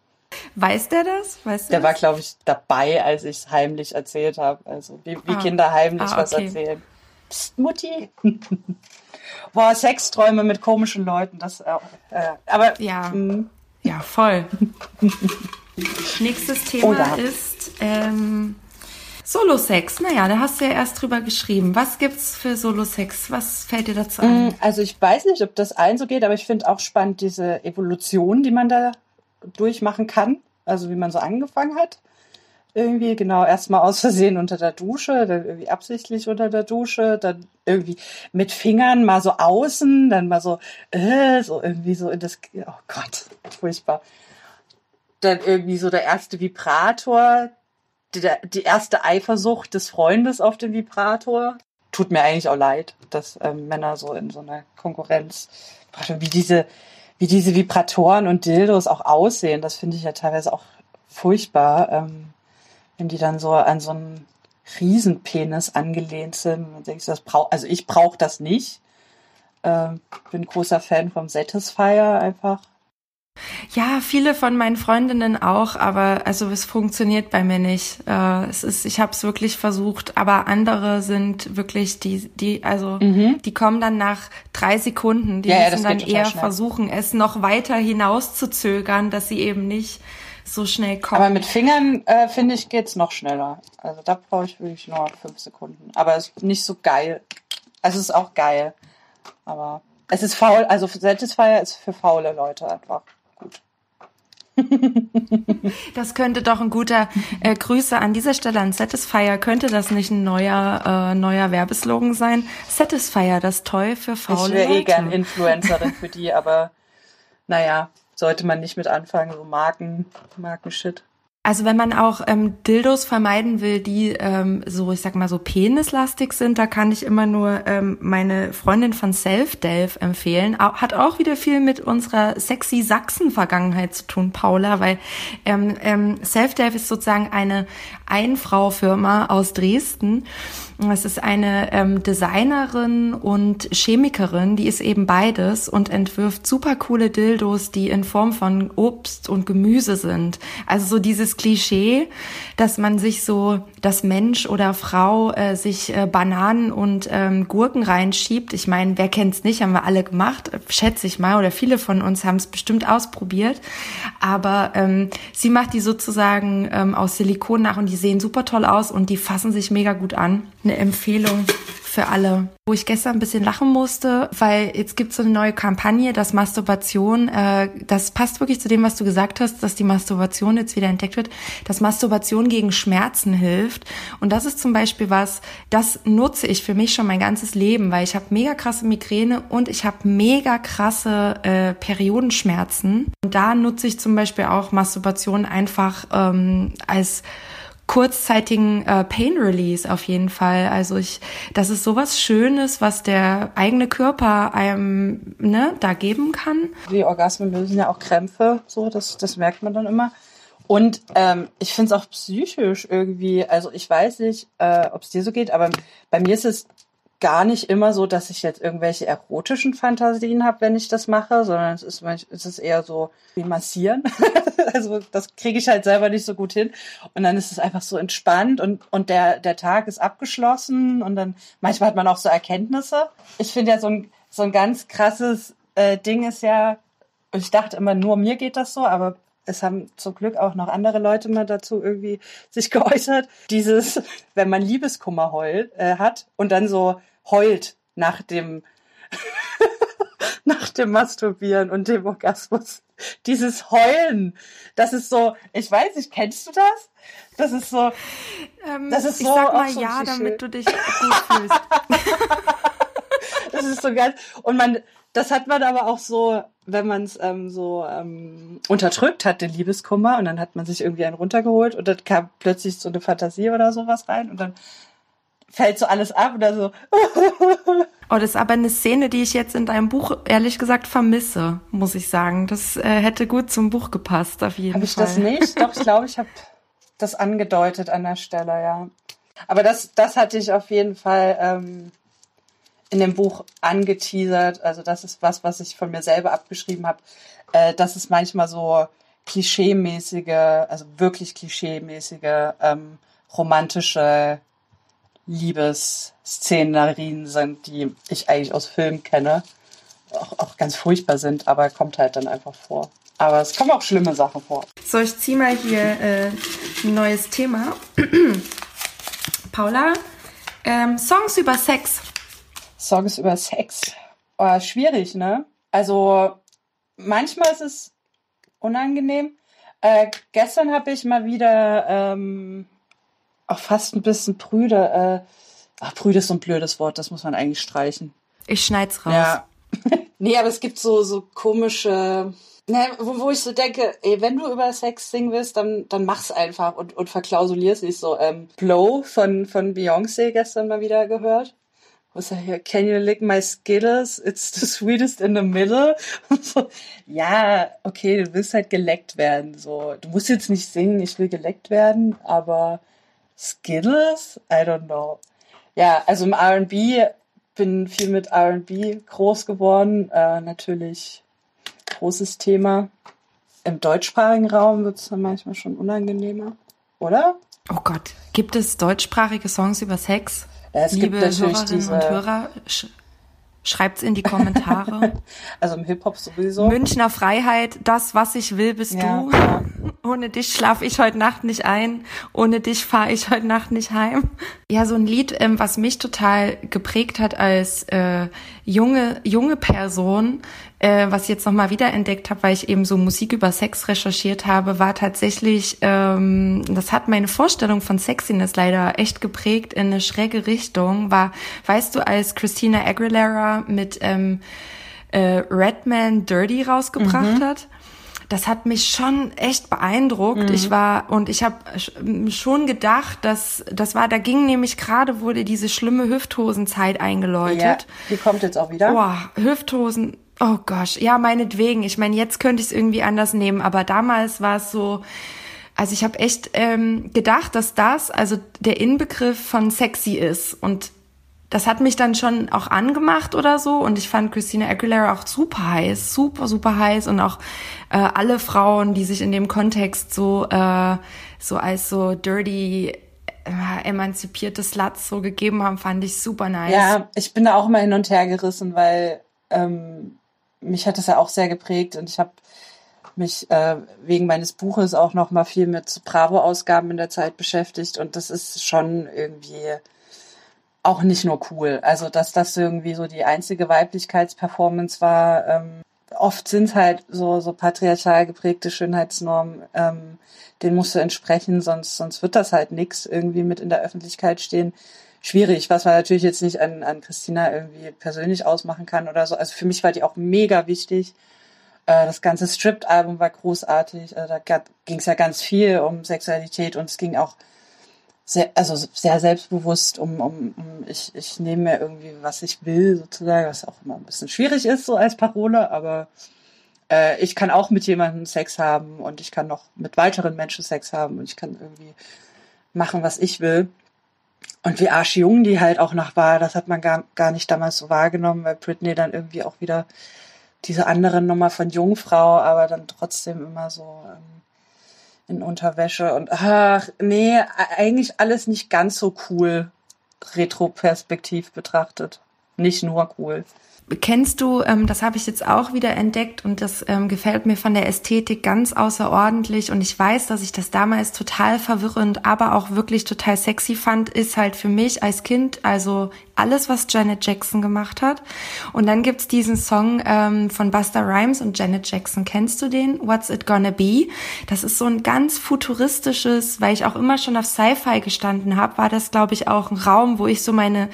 Weiß der das? Weiß der das? war, glaube ich, dabei, als ich es heimlich erzählt habe. Also wie, wie Ah. Kinder heimlich Ah, was okay. erzählen. Psst, Mutti. Boah, Sexträume mit komischen Leuten, das äh, äh, aber Ja. mh, Ja, voll. Nächstes Thema Oh ja. ist ähm, Solo-Sex. Naja, da hast du ja erst drüber geschrieben. Was gibt's für Solo-Sex? Was fällt dir dazu ein? Mm, Also ich weiß nicht, ob das allen so geht, aber ich finde auch spannend diese Evolution, die man da durchmachen kann. Also wie man so angefangen hat. Irgendwie, genau, erstmal aus Versehen unter der Dusche, dann irgendwie absichtlich unter der Dusche, dann irgendwie mit Fingern mal so außen, dann mal so, äh, so irgendwie so in das, oh Gott, furchtbar. Dann irgendwie so der erste Vibrator, die, die erste Eifersucht des Freundes auf den Vibrator. Tut mir eigentlich auch leid, dass ähm, Männer so in so einer Konkurrenz, wie diese, wie diese Vibratoren und Dildos auch aussehen, das finde ich ja teilweise auch furchtbar, ähm, wenn die dann so an so einen Riesenpenis angelehnt sind. Und denkst, du, das brauch, also ich brauche das nicht. Ähm, bin großer Fan vom Satisfier einfach. Ja, viele von meinen Freundinnen auch, aber also es funktioniert bei mir nicht. Äh, es ist, ich habe es wirklich versucht, aber andere sind wirklich die, die, also die kommen dann nach drei Sekunden. Die Mhm. Ja, ja, müssen das dann eher schnell. versuchen, es noch weiter hinauszuzögern, dass sie eben nicht so schnell kommen. Aber mit Fingern, äh, finde ich, geht's noch schneller. Also da brauche ich wirklich nur fünf Sekunden. Aber es ist nicht so geil. Also es ist auch geil. Aber es ist faul. Also Satisfier ist für faule Leute einfach gut. Das könnte doch ein guter äh, Grüße an dieser Stelle an Satisfier. Könnte das nicht ein neuer äh, neuer Werbeslogan sein? Satisfier, das Toy für Ich faule wäre eh Leute. gern Influencerin für die, aber naja, sollte man nicht mit anfangen, so Marken, Markenshit. Also wenn man auch ähm, Dildos vermeiden will, die ähm, so, ich sag mal so penislastig sind, da kann ich immer nur ähm, meine Freundin von Self-Delve empfehlen. Hat auch wieder viel mit unserer sexy Sachsen-Vergangenheit zu tun, Paula, weil ähm, ähm, Self-Delve ist sozusagen eine Einfrau-Firma aus Dresden. Es ist eine ähm, Designerin und Chemikerin, die ist eben beides und entwirft super coole Dildos, die in Form von Obst und Gemüse sind. Also so dieses Klischee, dass man sich so, dass Mensch oder Frau äh, sich äh, Bananen und ähm, Gurken reinschiebt. Ich meine, wer kennt's nicht, haben wir alle gemacht, schätze ich mal, oder viele von uns haben es bestimmt ausprobiert. Aber ähm, sie macht die sozusagen ähm, aus Silikon nach und die sehen super toll aus und die fassen sich mega gut an. Eine Empfehlung für alle. Wo ich gestern ein bisschen lachen musste, weil jetzt gibt es so eine neue Kampagne, dass Masturbation, äh, das passt wirklich zu dem, was du gesagt hast, dass die Masturbation jetzt wieder entdeckt wird, dass Masturbation gegen Schmerzen hilft. Und das ist zum Beispiel was, das nutze ich für mich schon mein ganzes Leben, weil ich habe mega krasse Migräne und ich habe mega krasse äh, Periodenschmerzen. Und da nutze ich zum Beispiel auch Masturbation einfach ähm, als kurzzeitigen äh, Pain Release auf jeden Fall. Also ich, das ist sowas Schönes, was der eigene Körper einem ne, da geben kann. Die Orgasmen lösen ja auch Krämpfe, so, das, das merkt man dann immer. Und ähm, ich finde es auch psychisch irgendwie, also ich weiß nicht, äh, ob es dir so geht, aber bei mir ist es gar nicht immer so, dass ich jetzt irgendwelche erotischen Fantasien habe, wenn ich das mache, sondern es ist, es ist eher so wie massieren. also das kriege ich halt selber nicht so gut hin. Und dann ist es einfach so entspannt und, und der, der Tag ist abgeschlossen und dann manchmal hat man auch so Erkenntnisse. Ich finde ja so ein, so ein ganz krasses äh, Ding ist ja, ich dachte immer, nur mir geht das so, aber es haben zum Glück auch noch andere Leute mal dazu irgendwie sich geäußert. Dieses, wenn man Liebeskummer heult, äh, hat und dann so heult nach dem, nach dem Masturbieren und dem Orgasmus. Dieses Heulen, das ist so, ich weiß nicht, kennst du das? Das ist so, Ähm, Das ist ich so sag auch mal so ja, damit du dich gut fühlst. Das ist so ganz und man, das hat man aber auch so, wenn man es ähm, so ähm, unterdrückt hat, den Liebeskummer, und dann hat man sich irgendwie einen runtergeholt und dann kam plötzlich so eine Fantasie oder sowas rein und dann fällt so alles ab oder so. Oh, das ist aber eine Szene, die ich jetzt in deinem Buch ehrlich gesagt vermisse, muss ich sagen. Das äh, hätte gut zum Buch gepasst, auf jeden hab Fall. Habe ich das nicht? Doch, ich glaube, ich habe das angedeutet an der Stelle, ja. Aber das, das hatte ich auf jeden Fall ähm, in dem Buch angeteasert. Also das ist was, was ich von mir selber abgeschrieben habe. Äh, dass es manchmal so klischeemäßige, also wirklich klischeemäßige ähm, romantische Liebesszenerien sind, die ich eigentlich aus Filmen kenne. Auch, auch ganz furchtbar sind, aber kommt halt dann einfach vor. Aber es kommen auch schlimme Sachen vor. So, ich ziehe mal hier äh, ein neues Thema. Paula, ähm, Songs über Sex. Songs über Sex. Oh, schwierig, ne? Also manchmal ist es unangenehm. Äh, gestern habe ich mal wieder ähm, auch fast ein bisschen prüde. Äh, ach, prüde ist so ein blödes Wort, das muss man eigentlich streichen. Ich schneid's raus. Ja. nee, aber es gibt so, so komische, ne, wo, wo ich so denke, ey, wenn du über Sex singen willst, dann, dann mach's einfach und, und verklausulier's nicht so. Ähm, Blow von, von Beyoncé gestern mal wieder gehört. Was er hier? Can you lick my skittles? It's the sweetest in the middle. so, ja, okay, du willst halt geleckt werden. So, du musst jetzt nicht singen, ich will geleckt werden, aber Skittles? I don't know. Ja, also im R&B bin viel mit R&B groß geworden. Äh, natürlich großes Thema. Im deutschsprachigen Raum wird es dann manchmal schon unangenehmer, oder? Oh Gott, gibt es deutschsprachige Songs über Sex? Ja, es Liebe gibt natürlich Hörerinnen diese... und Hörer, sch schreibt's in die Kommentare. also im Hip-Hop sowieso. Münchner Freiheit, das, was ich will, bist Ja, du. ja. Ohne dich schlafe ich heute Nacht nicht ein. Ohne dich fahre ich heute Nacht nicht heim. Ja, so ein Lied, ähm, was mich total geprägt hat als äh, junge junge Person, äh, was ich jetzt nochmal wiederentdeckt habe, weil ich eben so Musik über Sex recherchiert habe, war tatsächlich, ähm, das hat meine Vorstellung von Sexiness leider echt geprägt in eine schräge Richtung. War, weißt du, als Christina Aguilera mit ähm, äh, Redman Dirty rausgebracht hat. Das hat mich schon echt beeindruckt. Ich war und ich habe schon gedacht, dass das war, da ging nämlich gerade wurde diese schlimme Hüfthosenzeit eingeläutet. Ja, die kommt jetzt auch wieder. Boah, Hüfthosen. Oh gosh, ja, meinetwegen. Ich meine, jetzt könnte ich es irgendwie anders nehmen, aber damals war es so. Also ich habe echt ähm, gedacht, dass das also der Inbegriff von sexy ist und das hat mich dann schon auch angemacht oder so. Und ich fand Christina Aguilera auch super heiß, super super heiß. Und auch äh, alle Frauen, die sich in dem Kontext so äh, so als so dirty äh, emanzipierte Sluts so gegeben haben, fand ich super nice. Ja, ich bin da auch mal hin und her gerissen, weil ähm, mich hat das ja auch sehr geprägt. Und ich habe mich äh, wegen meines Buches auch noch mal viel mit Bravo-Ausgaben in der Zeit beschäftigt. Und das ist schon irgendwie auch nicht nur cool. Also dass das irgendwie so die einzige Weiblichkeitsperformance war. Ähm, oft sind halt so so patriarchal geprägte Schönheitsnormen, ähm, denen musst du entsprechen, sonst sonst wird das halt nix irgendwie mit in der Öffentlichkeit stehen. Schwierig, was man natürlich jetzt nicht an, an Christina irgendwie persönlich ausmachen kann oder so. Also für mich war die auch mega wichtig. Äh, das ganze Stripped-Album war großartig. Also da ging es ja ganz viel um Sexualität und es ging auch sehr, also sehr selbstbewusst um, um, um ich, ich nehme mir irgendwie, was ich will, sozusagen, was auch immer ein bisschen schwierig ist, so als Parole, aber äh, ich kann auch mit jemandem Sex haben und ich kann noch mit weiteren Menschen Sex haben und ich kann irgendwie machen, was ich will. Und wie arschjung die halt auch noch war, das hat man gar, gar nicht damals so wahrgenommen, weil Britney dann irgendwie auch wieder diese andere Nummer von Jungfrau, aber dann trotzdem immer so ähm, in Unterwäsche und ach, nee, eigentlich alles nicht ganz so cool, retroperspektiv betrachtet. Nicht nur cool. Kennst du, ähm, das habe ich jetzt auch wieder entdeckt und das ähm, gefällt mir von der Ästhetik ganz außerordentlich und ich weiß, dass ich das damals total verwirrend, aber auch wirklich total sexy fand, ist halt für mich als Kind, also alles, was Janet Jackson gemacht hat. Und dann gibt's diesen Song ähm, von Busta Rhymes und Janet Jackson. Kennst du den? What's It Gonna Be? Das ist so ein ganz futuristisches, weil ich auch immer schon auf Sci-Fi gestanden habe, war das, glaube ich, auch ein Raum, wo ich so meine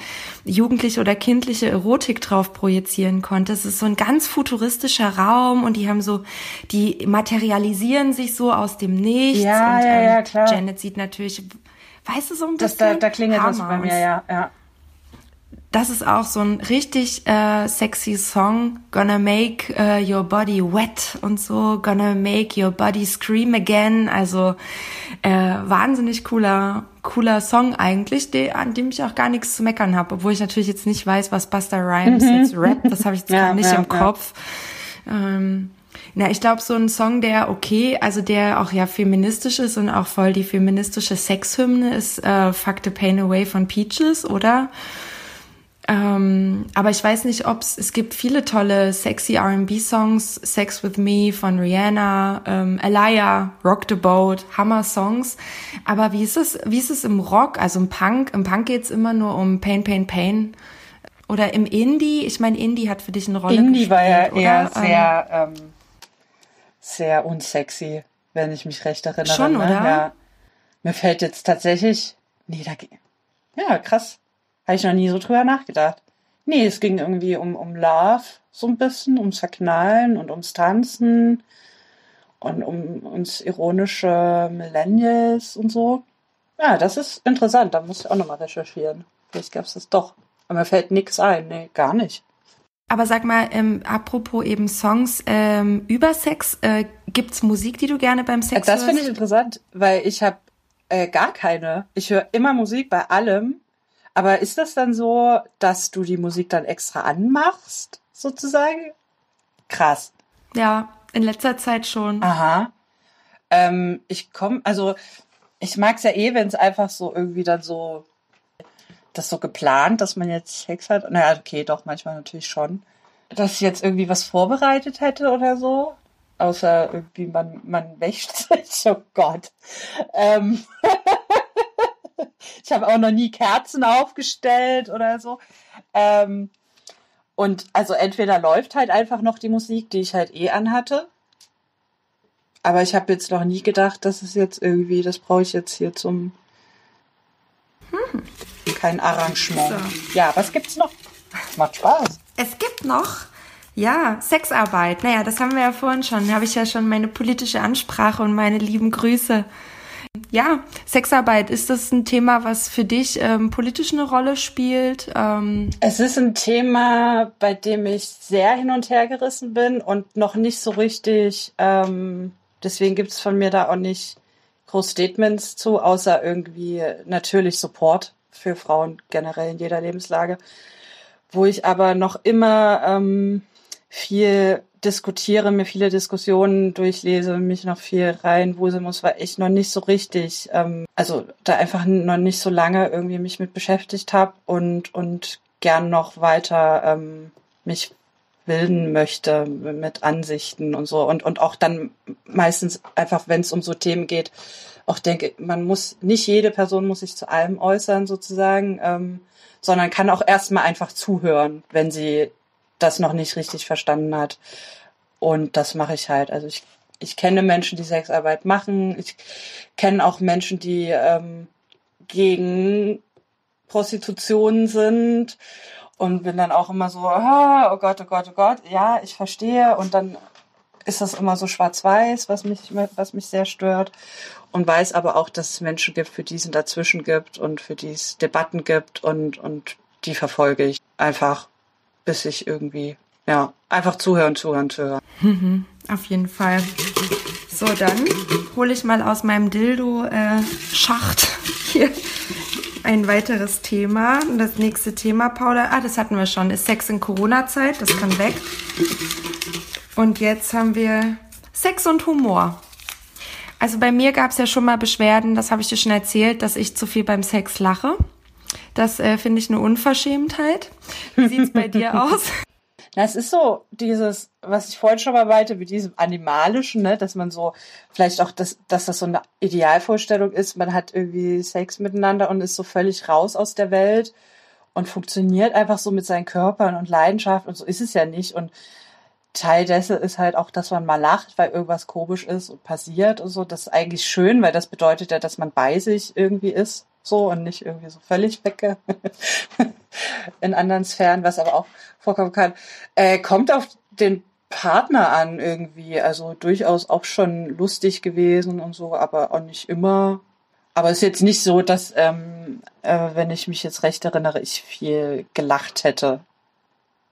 jugendliche oder kindliche Erotik drauf projizieren konnte. Es ist so ein ganz futuristischer Raum und die haben so, die materialisieren sich so aus dem Nichts. Ja, und, ja, ähm, ja, klar. Janet sieht natürlich weißt du, so ein Das, bisschen. da, da klingelt was Hammer. bei mir, ja. ja. Das ist auch so ein richtig äh, sexy Song. Gonna make äh, your body wet und so. Gonna make your body scream again. Also äh, wahnsinnig cooler, cooler Song eigentlich, de, an dem ich auch gar nichts zu meckern habe. Obwohl ich natürlich jetzt nicht weiß, was Busta Rhymes jetzt rappt. Das habe ich jetzt Mhm. Ja, gerade nicht ja, im ja. Kopf. Ähm, na, ich glaube, so ein Song, der okay, also der auch ja feministisch ist und auch voll die feministische Sexhymne ist äh, Fuck the Pain Away von Peaches, oder? Ähm, aber ich weiß nicht, ob es gibt viele tolle sexy R&B-Songs, Sex with Me von Rihanna, ähm, Alaya, Rock the Boat, Hammer-Songs. Aber wie ist es, wie ist es im Rock, also im Punk? Im Punk geht's immer nur um Pain, Pain, Pain. Oder im Indie? Ich meine, Indie hat für dich eine Rolle Indie gespielt, war ja oder? eher Ähm, sehr, ähm, sehr unsexy, wenn ich mich recht erinnere. Schon, ne? oder? Ja. Mir fällt jetzt tatsächlich, nee, da, ja, krass. Habe ich noch nie so drüber nachgedacht. Nee, es ging irgendwie um, um Love, so ein bisschen, ums Verknallen und ums Tanzen und um uns ironische Millennials und so. Ja, das ist interessant, da muss ich auch nochmal recherchieren. Vielleicht gab's das doch. Aber mir fällt nix ein, nee, gar nicht. Aber sag mal, ähm, apropos eben Songs ähm, über Sex, äh, gibt's Musik, die du gerne beim Sex Das finde ich hörst? interessant, weil ich habe äh, gar keine. Ich höre immer Musik bei allem. Aber ist das dann so, dass du die Musik dann extra anmachst, sozusagen? Krass. Ja, in letzter Zeit schon. Aha. Ähm, ich komme, also ich mag es ja eh, wenn es einfach so irgendwie dann so, das so geplant, dass man jetzt Sex hat. Naja, okay, doch, manchmal natürlich schon. Dass ich jetzt irgendwie was vorbereitet hätte oder so. Außer irgendwie man, man wäscht sich. Oh Gott. Ähm ich habe auch noch nie Kerzen aufgestellt oder so. Ähm, und also entweder läuft halt einfach noch die Musik, die ich halt eh anhatte. Aber ich habe jetzt noch nie gedacht, dass es jetzt irgendwie, das brauche ich jetzt hier zum kein Arrangement. So. Ja, was gibt's noch? Macht Spaß. Es gibt noch, ja, Sexarbeit. Naja, das haben wir ja vorhin schon. Da habe ich ja schon meine politische Ansprache und meine lieben Grüße. Ja, Sexarbeit, ist das ein Thema, was für dich ähm, politisch eine Rolle spielt? Ähm, Es ist ein Thema, bei dem ich sehr hin und her gerissen bin und noch nicht so richtig, ähm, deswegen gibt's von mir da auch nicht groß Statements zu, außer irgendwie natürlich Support für Frauen generell in jeder Lebenslage. Wo ich aber noch immer ähm, viel diskutiere, mir viele Diskussionen durchlese, mich noch viel reinwuseln muss, weil ich noch nicht so richtig, ähm, also da einfach noch nicht so lange irgendwie mich mit beschäftigt habe und, und gern noch weiter ähm, mich bilden möchte mit Ansichten und so. Und, und auch dann meistens einfach, wenn es um so Themen geht, auch denke, man muss, nicht jede Person muss sich zu allem äußern sozusagen, ähm, sondern kann auch erstmal einfach zuhören, wenn sie das noch nicht richtig verstanden hat. Und das mache ich halt. Also ich, ich kenne Menschen, die Sexarbeit machen. Ich kenne auch Menschen, die ähm, gegen Prostitution sind und bin dann auch immer so, ah, oh Gott, oh Gott, oh Gott, ja, ich verstehe. Und dann ist das immer so schwarz-weiß, was mich, was mich sehr stört. Und weiß aber auch, dass es Menschen gibt, für die es dazwischen gibt und für die es Debatten gibt und, und die verfolge ich einfach, bis ich irgendwie, ja, einfach zuhören, zuhören, zuhören. auf jeden Fall. So, dann hole ich mal aus meinem Dildo-Schacht hier ein weiteres Thema. Das nächste Thema, Paula, ah, das hatten wir schon, ist Sex in Corona-Zeit, das kann weg. Und jetzt haben wir Sex und Humor. Also bei mir gab es ja schon mal Beschwerden, das habe ich dir schon erzählt, dass ich zu viel beim Sex lache. Das äh, finde ich eine Unverschämtheit. Wie sieht's bei dir aus? Na, es ist so dieses, was ich vorhin schon mal meinte, mit diesem Animalischen, ne, dass man so, vielleicht auch, das, dass das so eine Idealvorstellung ist, man hat irgendwie Sex miteinander und ist so völlig raus aus der Welt und funktioniert einfach so mit seinen Körpern und Leidenschaft und so ist es ja nicht. Und Teil dessen ist halt auch, dass man mal lacht, weil irgendwas komisch ist und passiert und so. Das ist eigentlich schön, weil das bedeutet ja, dass man bei sich irgendwie ist, so und nicht irgendwie so völlig weg in anderen Sphären, was aber auch vorkommen kann. Äh, kommt auf den Partner an irgendwie, also durchaus auch schon lustig gewesen und so, aber auch nicht immer. Aber es ist jetzt nicht so, dass, ähm, äh, wenn ich mich jetzt recht erinnere, ich viel gelacht hätte.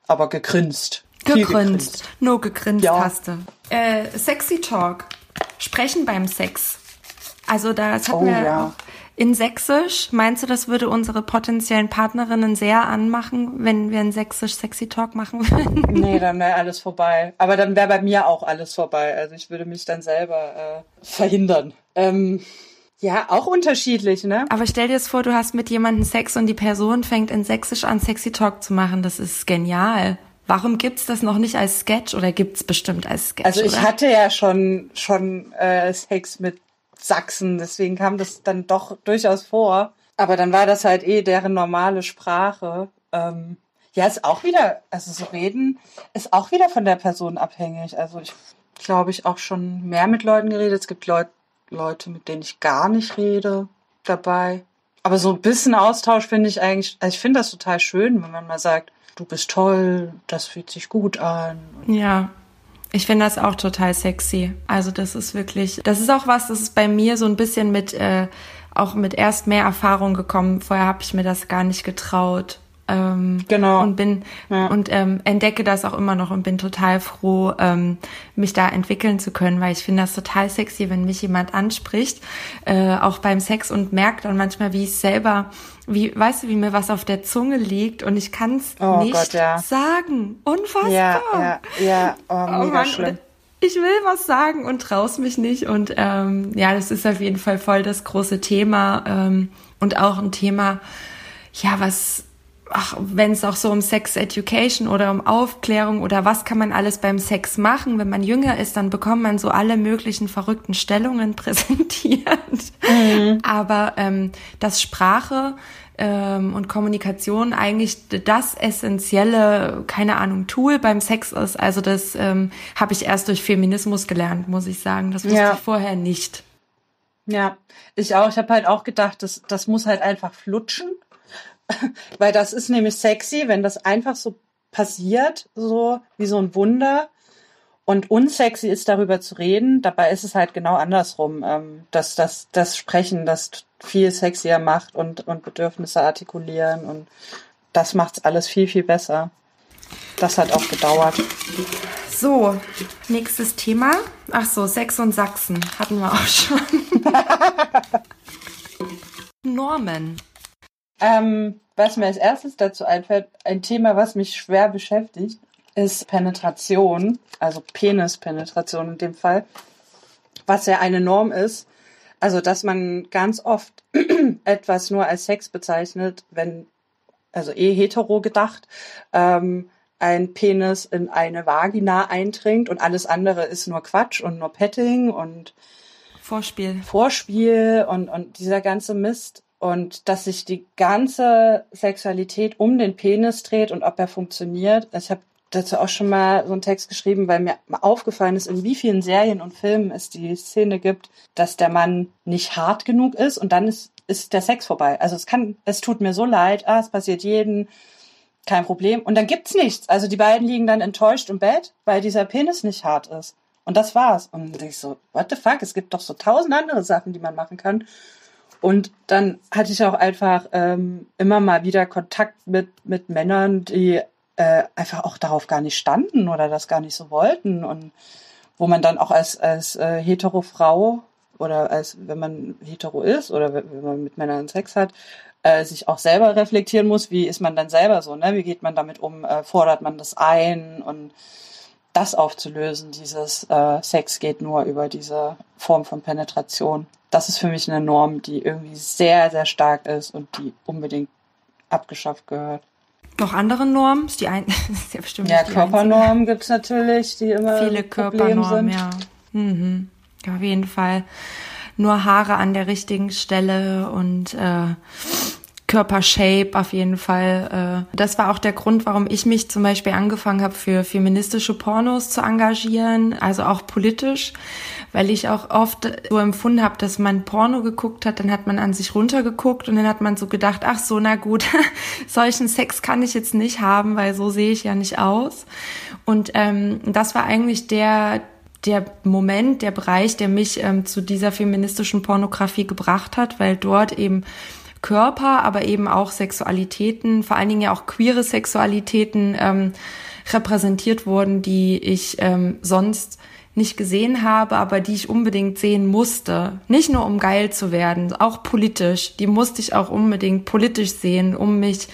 Aber gegrinst. Viel Gegrinst. Nur gegrinst Ja. hast du. Äh, Sexy Talk. Sprechen beim Sex. Also das hatten Oh, wir ja. auch in Sächsisch. Meinst du, das würde unsere potenziellen Partnerinnen sehr anmachen, wenn wir einen Sächsisch Sexy Talk machen würden? Nee, dann wäre alles vorbei. Aber dann wäre bei mir auch alles vorbei. Also ich würde mich dann selber äh, verhindern. Ähm, ja, auch unterschiedlich, ne? Aber stell dir jetzt vor, du hast mit jemandem Sex und die Person fängt in Sächsisch an, Sexy Talk zu machen. Das ist genial. Warum gibt's das noch nicht als Sketch oder gibt's bestimmt als Sketch? Also ich oder? hatte ja schon schon äh, Sex mit Sachsen, deswegen kam das dann doch durchaus vor. Aber dann war das halt eh deren normale Sprache. Ähm, ja, ist auch wieder, also so reden ist auch wieder von der Person abhängig. Also ich glaube ich auch schon mehr mit Leuten geredet. Es gibt Leut, Leute, mit denen ich gar nicht rede dabei. Aber so ein bisschen Austausch finde ich eigentlich, also ich finde das total schön, wenn man mal sagt, du bist toll, das fühlt sich gut an. Ja. Ich finde das auch total sexy. Also das ist wirklich, das ist auch was, das ist bei mir so ein bisschen mit, äh, auch mit erst mehr Erfahrung gekommen. Vorher habe ich mir das gar nicht getraut. Ähm, Genau. Und bin Ja. und ähm, entdecke das auch immer noch und bin total froh, ähm, mich da entwickeln zu können, weil ich finde das total sexy, wenn mich jemand anspricht, äh, auch beim Sex und merkt dann manchmal, wie ich selber, wie, weißt du, wie mir was auf der Zunge liegt und ich kann es Oh nicht Gott, ja. sagen. Unfassbar. Ja, ja, ja, oh, Oh mega Mann, schlimm. ich will was sagen und traust mich nicht. Und ähm, ja, das ist auf jeden Fall voll das große Thema ähm, und auch ein Thema, ja, was, wenn es auch so um Sex Education oder um Aufklärung oder was kann man alles beim Sex machen, wenn man jünger ist, dann bekommt man so alle möglichen verrückten Stellungen präsentiert. Aber ähm, dass Sprache ähm, und Kommunikation eigentlich das essentielle, keine Ahnung, Tool beim Sex ist. Also das ähm, habe ich erst durch Feminismus gelernt, muss ich sagen. Das wusste Ja. ich vorher nicht. Ja, ich auch. Ich habe halt auch gedacht, das, das muss halt einfach flutschen. Weil das ist nämlich sexy, wenn das einfach so passiert, so wie so ein Wunder. Und unsexy ist darüber zu reden. Dabei ist es halt genau andersrum, ähm, dass das, das Sprechen das viel sexier macht und, und Bedürfnisse artikulieren und das macht's alles viel, viel besser. Das hat auch gedauert. So, nächstes Thema. Ach so, Sex und Sachsen hatten wir auch schon. Normen. Ähm, was mir als erstes dazu einfällt, ein Thema, was mich schwer beschäftigt, ist Penetration, also Penispenetration in dem Fall, was ja eine Norm ist. Also, dass man ganz oft etwas nur als Sex bezeichnet, wenn, also eh hetero gedacht, ähm, ein Penis in eine Vagina eindringt und alles andere ist nur Quatsch und nur Petting und Vorspiel. Vorspiel und, und dieser ganze Mist. Und dass sich die ganze Sexualität um den Penis dreht und ob er funktioniert. Ich habe dazu auch schon mal so einen Text geschrieben, weil mir aufgefallen ist, in wie vielen Serien und Filmen es die Szene gibt, dass der Mann nicht hart genug ist und dann ist, ist der Sex vorbei. Also es kann, es tut mir so leid, ah, es passiert jeden, kein Problem. Und dann gibt's nichts. Also die beiden liegen dann enttäuscht im Bett, weil dieser Penis nicht hart ist. Und das war's. Und ich so, what the fuck? Es gibt doch so tausend andere Sachen, die man machen kann. Und dann hatte ich auch einfach ähm, immer mal wieder Kontakt mit, mit Männern, die äh, einfach auch darauf gar nicht standen oder das gar nicht so wollten. Und wo man dann auch als, als äh, hetero Frau oder als wenn man hetero ist oder wenn man mit Männern Sex hat, äh, sich auch selber reflektieren muss, wie ist man dann selber so, ne? Wie geht man damit um? Äh, fordert man das ein und das aufzulösen, dieses äh, Sex geht nur über diese Form von Penetration. Das ist für mich eine Norm, die irgendwie sehr, sehr stark ist und die unbedingt abgeschafft gehört. Noch andere Normen? Ist die ein ist ja bestimmt Ja. Körpernormen gibt's natürlich, die immer Viele Körpernormen, sind. ja. Mhm. ja. Auf jeden Fall. Nur Haare an der richtigen Stelle und äh, Körpershape auf jeden Fall. Äh. Das war auch der Grund, warum ich mich zum Beispiel angefangen habe, für feministische Pornos zu engagieren, also auch politisch, weil ich auch oft so empfunden habe, dass man Porno geguckt hat, dann hat man an sich runtergeguckt und dann hat man so gedacht, ach so, na gut, solchen Sex kann ich jetzt nicht haben, weil so sehe ich ja nicht aus. Und ähm, das war eigentlich der der Moment, der Bereich, der mich ähm, zu dieser feministischen Pornografie gebracht hat, weil dort eben Körper, aber eben auch Sexualitäten, vor allen Dingen ja auch queere Sexualitäten ähm, repräsentiert wurden, die ich ähm, sonst nicht gesehen habe, aber die ich unbedingt sehen musste. Nicht nur um geil zu werden, auch politisch. Die musste ich auch unbedingt politisch sehen, um mich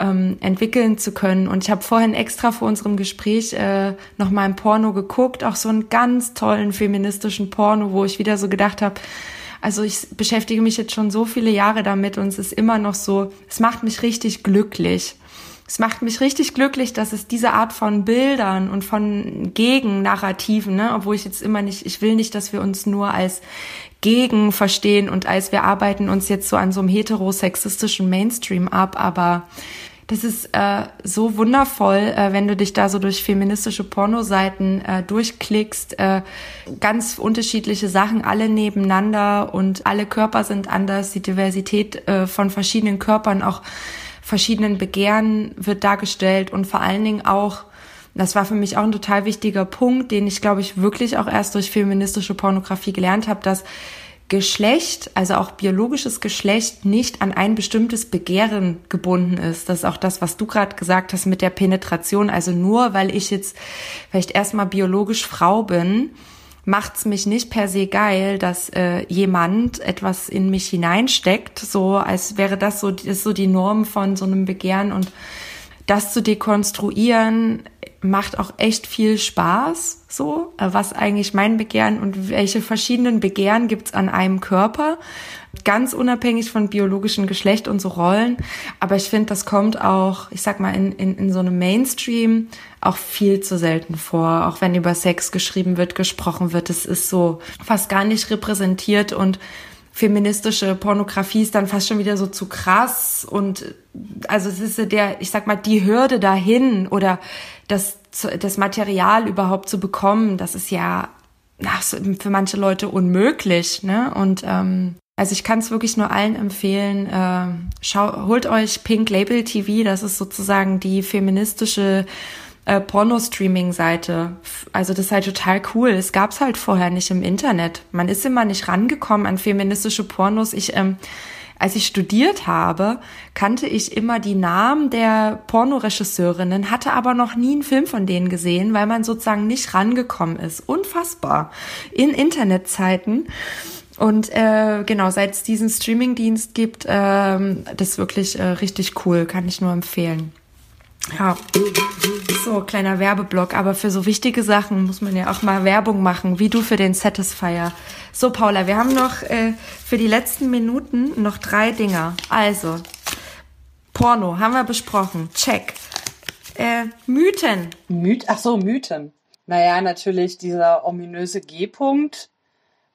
ähm, entwickeln zu können. Und ich habe vorhin extra vor unserem Gespräch äh, noch mal ein Porno geguckt, auch so einen ganz tollen feministischen Porno, wo ich wieder so gedacht habe, also ich beschäftige mich jetzt schon so viele Jahre damit und es ist immer noch so, es macht mich richtig glücklich. Es macht mich richtig glücklich, dass es diese Art von Bildern und von Gegennarrativen, ne, obwohl ich jetzt immer nicht, ich will nicht, dass wir uns nur als Gegen verstehen und als wir arbeiten uns jetzt so an so einem heterosexistischen Mainstream ab, aber das ist äh, so wundervoll, äh, wenn du dich da so durch feministische Pornoseiten äh, durchklickst. Äh, ganz unterschiedliche Sachen, alle nebeneinander und alle Körper sind anders. Die Diversität äh, von verschiedenen Körpern, auch verschiedenen Begehren wird dargestellt und vor allen Dingen auch das war für mich auch ein total wichtiger Punkt, den ich, glaube ich, wirklich auch erst durch feministische Pornografie gelernt habe, dass Geschlecht, also auch biologisches Geschlecht, nicht an ein bestimmtes Begehren gebunden ist. Das ist auch das, was du gerade gesagt hast mit der Penetration. Also nur weil ich jetzt vielleicht erstmal biologisch Frau bin, macht's mich nicht per se geil, dass äh, jemand etwas in mich hineinsteckt, so als wäre das so, ist so die Norm von so einem Begehren und das zu dekonstruieren macht auch echt viel Spaß, so, äh, was eigentlich mein Begehren und welche verschiedenen Begehren gibt's an einem Körper, ganz unabhängig von biologischem Geschlecht und so Rollen. Aber ich finde, das kommt auch, ich sag mal, in, in, in so einem Mainstream auch viel zu selten vor, auch wenn über Sex geschrieben wird, gesprochen wird. Es ist so fast gar nicht repräsentiert und feministische Pornografie ist dann fast schon wieder so zu krass und also es ist der, ich sag mal, die Hürde dahin oder das, das Material überhaupt zu bekommen, das ist ja ach, für manche Leute unmöglich, ne? Und ähm, also ich kann es wirklich nur allen empfehlen, äh, schau, holt euch Pink Label TV, das ist sozusagen die feministische äh, Porno-Streaming-Seite. Also das ist halt total cool. Es gab's halt vorher nicht im Internet. Man ist immer nicht rangekommen an feministische Pornos. Ich, ähm, als ich studiert habe, kannte ich immer die Namen der Pornoregisseurinnen, hatte aber noch nie einen Film von denen gesehen, weil man sozusagen nicht rangekommen ist. Unfassbar. In Internetzeiten. Und äh, genau, seit es diesen Streamingdienst gibt, ähm, das ist wirklich äh, richtig cool, kann ich nur empfehlen. Ja, so kleiner Werbeblock, aber für so wichtige Sachen muss man ja auch mal Werbung machen, wie du für den Satisfier. So, Paula, wir haben noch äh, für die letzten Minuten noch drei Dinger. Also, Porno haben wir besprochen. Check. Äh, Mythen. Myth, ach so, Mythen. Naja, natürlich dieser ominöse G-Punkt,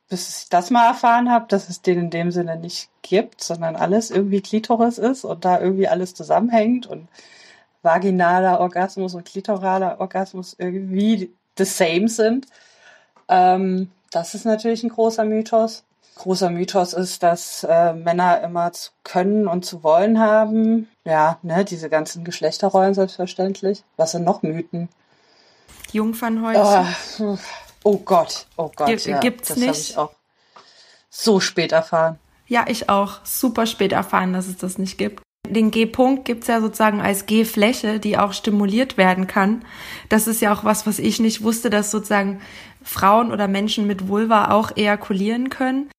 bis ich das mal erfahren habe, dass es den in dem Sinne nicht gibt, sondern alles irgendwie Klitoris ist und da irgendwie alles zusammenhängt und vaginaler Orgasmus und klitoraler Orgasmus irgendwie the same sind. Ähm, das ist natürlich ein großer Mythos. Großer Mythos ist, dass äh, Männer immer zu können und zu wollen haben. Ja, ne, diese ganzen Geschlechterrollen selbstverständlich. Was sind noch Mythen? Jungfernhäutchen. Oh, oh Gott, oh Gott. G ja, gibt's das nicht. habe ich auch so spät erfahren. Ja, ich auch. Super spät erfahren, dass es das nicht gibt den G-Punkt gibt's ja sozusagen als G-Fläche, die auch stimuliert werden kann. Das ist ja auch was, was ich nicht wusste, dass sozusagen Frauen oder Menschen mit Vulva auch ejakulieren können.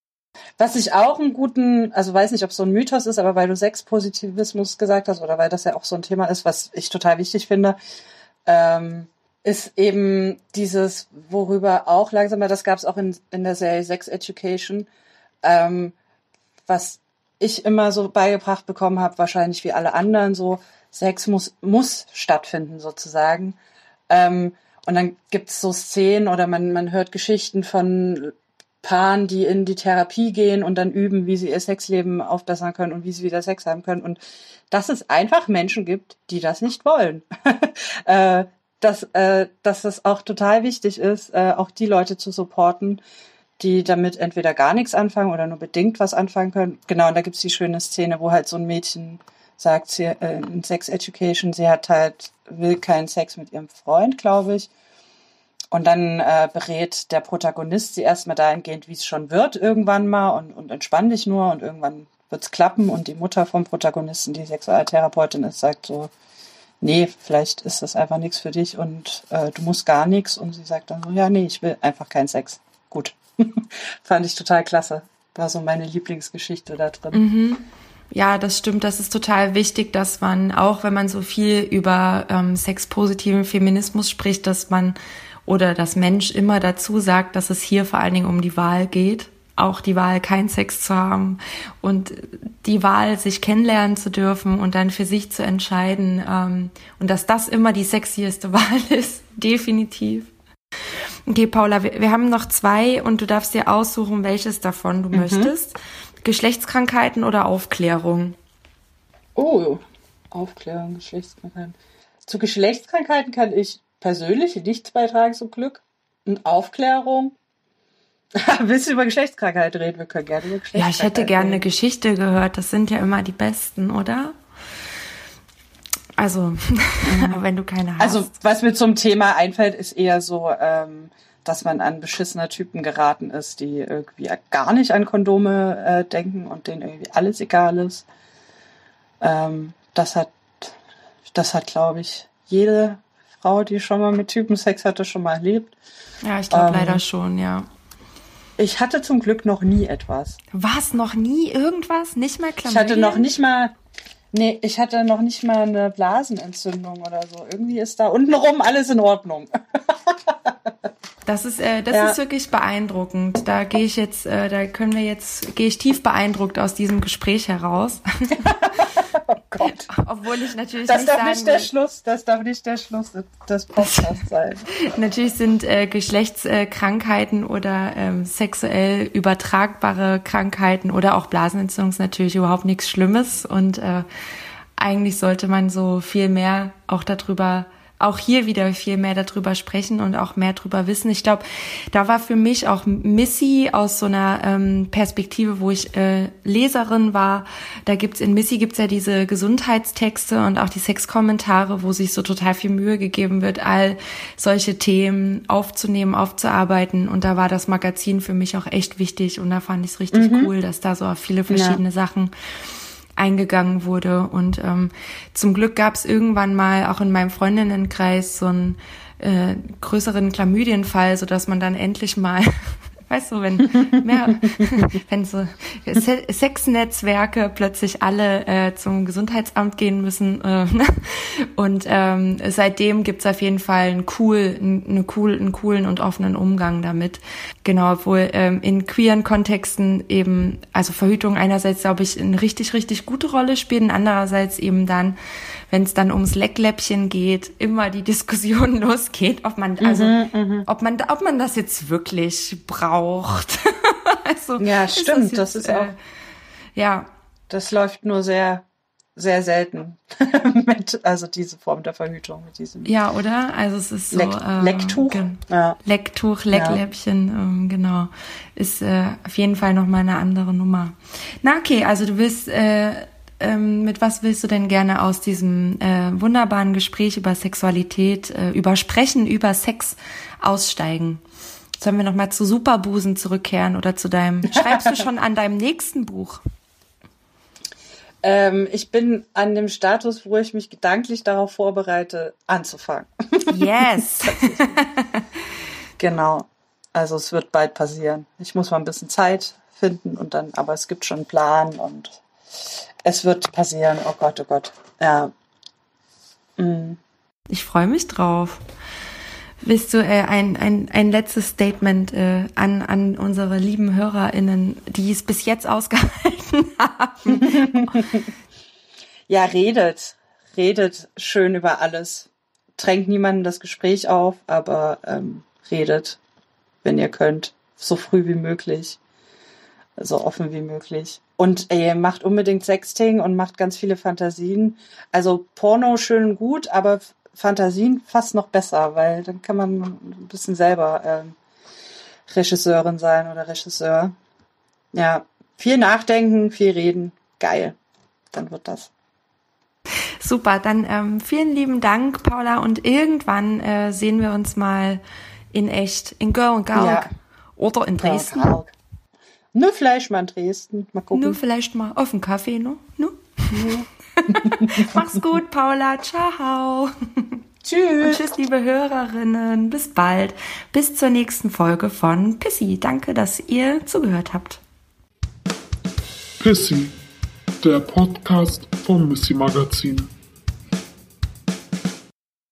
Was ich auch einen guten, also weiß nicht, ob es so ein Mythos ist, aber weil du Sexpositivismus gesagt hast oder weil das ja auch so ein Thema ist, was ich total wichtig finde, ähm, ist eben dieses, worüber auch langsam, das gab es auch in, in der Serie Sex Education, ähm, was ich immer so beigebracht bekommen habe, wahrscheinlich wie alle anderen, so Sex muss, muss stattfinden sozusagen. Ähm, und dann gibt's so Szenen oder man, man hört Geschichten von Paaren, die in die Therapie gehen und dann üben, wie sie ihr Sexleben aufbessern können und wie sie wieder Sex haben können. Und dass es einfach Menschen gibt, die das nicht wollen. äh, dass, äh, dass es auch total wichtig ist, äh, auch die Leute zu supporten, die damit entweder gar nichts anfangen oder nur bedingt was anfangen können. Genau, und da gibt's die schöne Szene, wo halt so ein Mädchen sagt, sie äh, in Sex Education, sie hat halt, will keinen Sex mit ihrem Freund, glaube ich. Und dann äh, berät der Protagonist sie erstmal dahingehend, wie es schon wird, irgendwann mal und, und entspann dich nur und irgendwann wird's klappen. Und die Mutter vom Protagonisten, die Sexualtherapeutin ist, sagt so, nee, vielleicht ist das einfach nichts für dich und äh, du musst gar nichts. Und sie sagt dann so, ja, nee, ich will einfach keinen Sex. Gut. Fand ich total klasse. War so meine Lieblingsgeschichte da drin. Mhm. Ja, das stimmt. Das ist total wichtig, dass man, auch wenn man so viel über ähm, sexpositiven Feminismus spricht, dass man oder das Mensch immer dazu sagt, dass es hier vor allen Dingen um die Wahl geht. Auch die Wahl, keinen Sex zu haben und die Wahl, sich kennenlernen zu dürfen und dann für sich zu entscheiden. Ähm, und dass das immer die sexieste Wahl ist, definitiv. Okay, Paula, wir, wir haben noch zwei und du darfst dir aussuchen, welches davon du mhm. möchtest. Geschlechtskrankheiten oder Aufklärung? Oh, Aufklärung, Geschlechtskrankheiten. Zu Geschlechtskrankheiten kann ich persönlich nichts beitragen zum Glück. Und Aufklärung. Willst du über Geschlechtskrankheit reden? Wir können gerne über Geschlechtskrankheit Ja, ich hätte gerne eine Geschichte gehört. Das sind ja immer die besten, oder? Also, wenn du keine hast. Also, was mir zum Thema einfällt, ist eher so, ähm, dass man an beschissener Typen geraten ist, die irgendwie gar nicht an Kondome äh, denken und denen irgendwie alles egal ist. Ähm, das hat, das hat, glaube ich, jede Frau, die schon mal mit Typen Sex hatte, schon mal erlebt. Ja, ich glaube ähm, leider schon, ja. Ich hatte zum Glück noch nie etwas. Was? Noch nie irgendwas? Nicht mal Chlamydien? Ich hatte noch nicht mal, nee, ich hatte noch nicht mal eine Blasenentzündung oder so. Irgendwie ist da untenrum alles in Ordnung. Das ist, äh, das ja. ist wirklich beeindruckend. Da gehe ich jetzt, äh, da können wir jetzt, gehe ich tief beeindruckt aus diesem Gespräch heraus. Gott. Obwohl ich natürlich das nicht darf sagen nicht der Schluss, das darf nicht der Schluss des Podcasts sein. natürlich sind äh, Geschlechtskrankheiten oder ähm, sexuell übertragbare Krankheiten oder auch Blasenentzündung natürlich überhaupt nichts Schlimmes und äh, eigentlich sollte man so viel mehr auch darüber auch hier wieder viel mehr darüber sprechen und auch mehr darüber wissen. Ich glaube, da war für mich auch Missy aus so einer ähm, Perspektive, wo ich äh, Leserin war. Da gibt's in Missy gibt's ja diese Gesundheitstexte und auch die Sexkommentare, wo sich so total viel Mühe gegeben wird, all solche Themen aufzunehmen, aufzuarbeiten. Und da war das Magazin für mich auch echt wichtig und da fand ich es richtig mhm. cool, dass da so viele verschiedene ja. Sachen eingegangen wurde. Und ähm, zum Glück gab es irgendwann mal auch in meinem Freundinnenkreis so einen äh, größeren Chlamydienfall, so dass man dann endlich mal Weißt du, wenn mehr, wenn so Sexnetzwerke plötzlich alle äh, zum Gesundheitsamt gehen müssen. Äh, und ähm, seitdem gibt's auf jeden Fall einen, cool, einen, cool, einen coolen und offenen Umgang damit. Genau, obwohl ähm, in queeren Kontexten eben, also Verhütung einerseits, glaube ich, eine richtig, richtig gute Rolle spielt und andererseits eben dann wenn es dann ums Leckläppchen geht, immer die Diskussion losgeht, ob man, also, mhm, mhm, ob man, ob man das jetzt wirklich braucht. also, ja, stimmt, das, jetzt, das ist auch, äh, ja. Das läuft nur sehr, sehr selten mit, also diese Form der Verhütung mit diesem. Ja, oder? Also es ist so. Leck, äh, Lecktuch. Ja. Lecktuch, Leckläppchen, ja. ähm, genau. Ist äh, auf jeden Fall nochmal eine andere Nummer. Na okay, also du willst äh, ähm, mit was willst du denn gerne aus diesem äh, wunderbaren Gespräch über Sexualität, äh, über Sprechen, über Sex aussteigen? Sollen wir nochmal zu Superbusen zurückkehren oder zu deinem, schreibst du schon an deinem nächsten Buch? Ähm, ich bin an dem Status, wo ich mich gedanklich darauf vorbereite, anzufangen. Yes. genau. Also es wird bald passieren. Ich muss mal ein bisschen Zeit finden und dann, aber es gibt schon einen Plan und es wird passieren. Oh Gott, oh Gott. Ja. Mhm. Ich freue mich drauf. Willst du äh, ein, ein, ein letztes Statement äh, an, an unsere lieben HörerInnen, die es bis jetzt ausgehalten haben? ja, redet. Redet schön über alles. Drängt niemanden das Gespräch auf, aber ähm, redet, wenn ihr könnt. So früh wie möglich. So offen wie möglich. Und ey, macht unbedingt Sexting und macht ganz viele Fantasien. Also Porno schön und gut, aber Fantasien fast noch besser, weil dann kann man ein bisschen selber ähm, Regisseurin sein oder Regisseur. Ja, viel nachdenken, viel reden. Geil. Dann wird das. Super, dann ähm, vielen lieben Dank, Paula. Und irgendwann äh, sehen wir uns mal In echt. In Galg. Ja. Oder in Dresden. Ja, Nur vielleicht mal in Dresden. Mal gucken. Nur vielleicht mal auf dem Kaffee, ne? ne? Mach's gut, Paula. Ciao. Und Tschüss. tschüss, liebe Hörerinnen. Bis bald. Bis zur nächsten Folge von Pissy. Danke, dass ihr zugehört habt. Pissy, der Podcast vom Missy Magazin.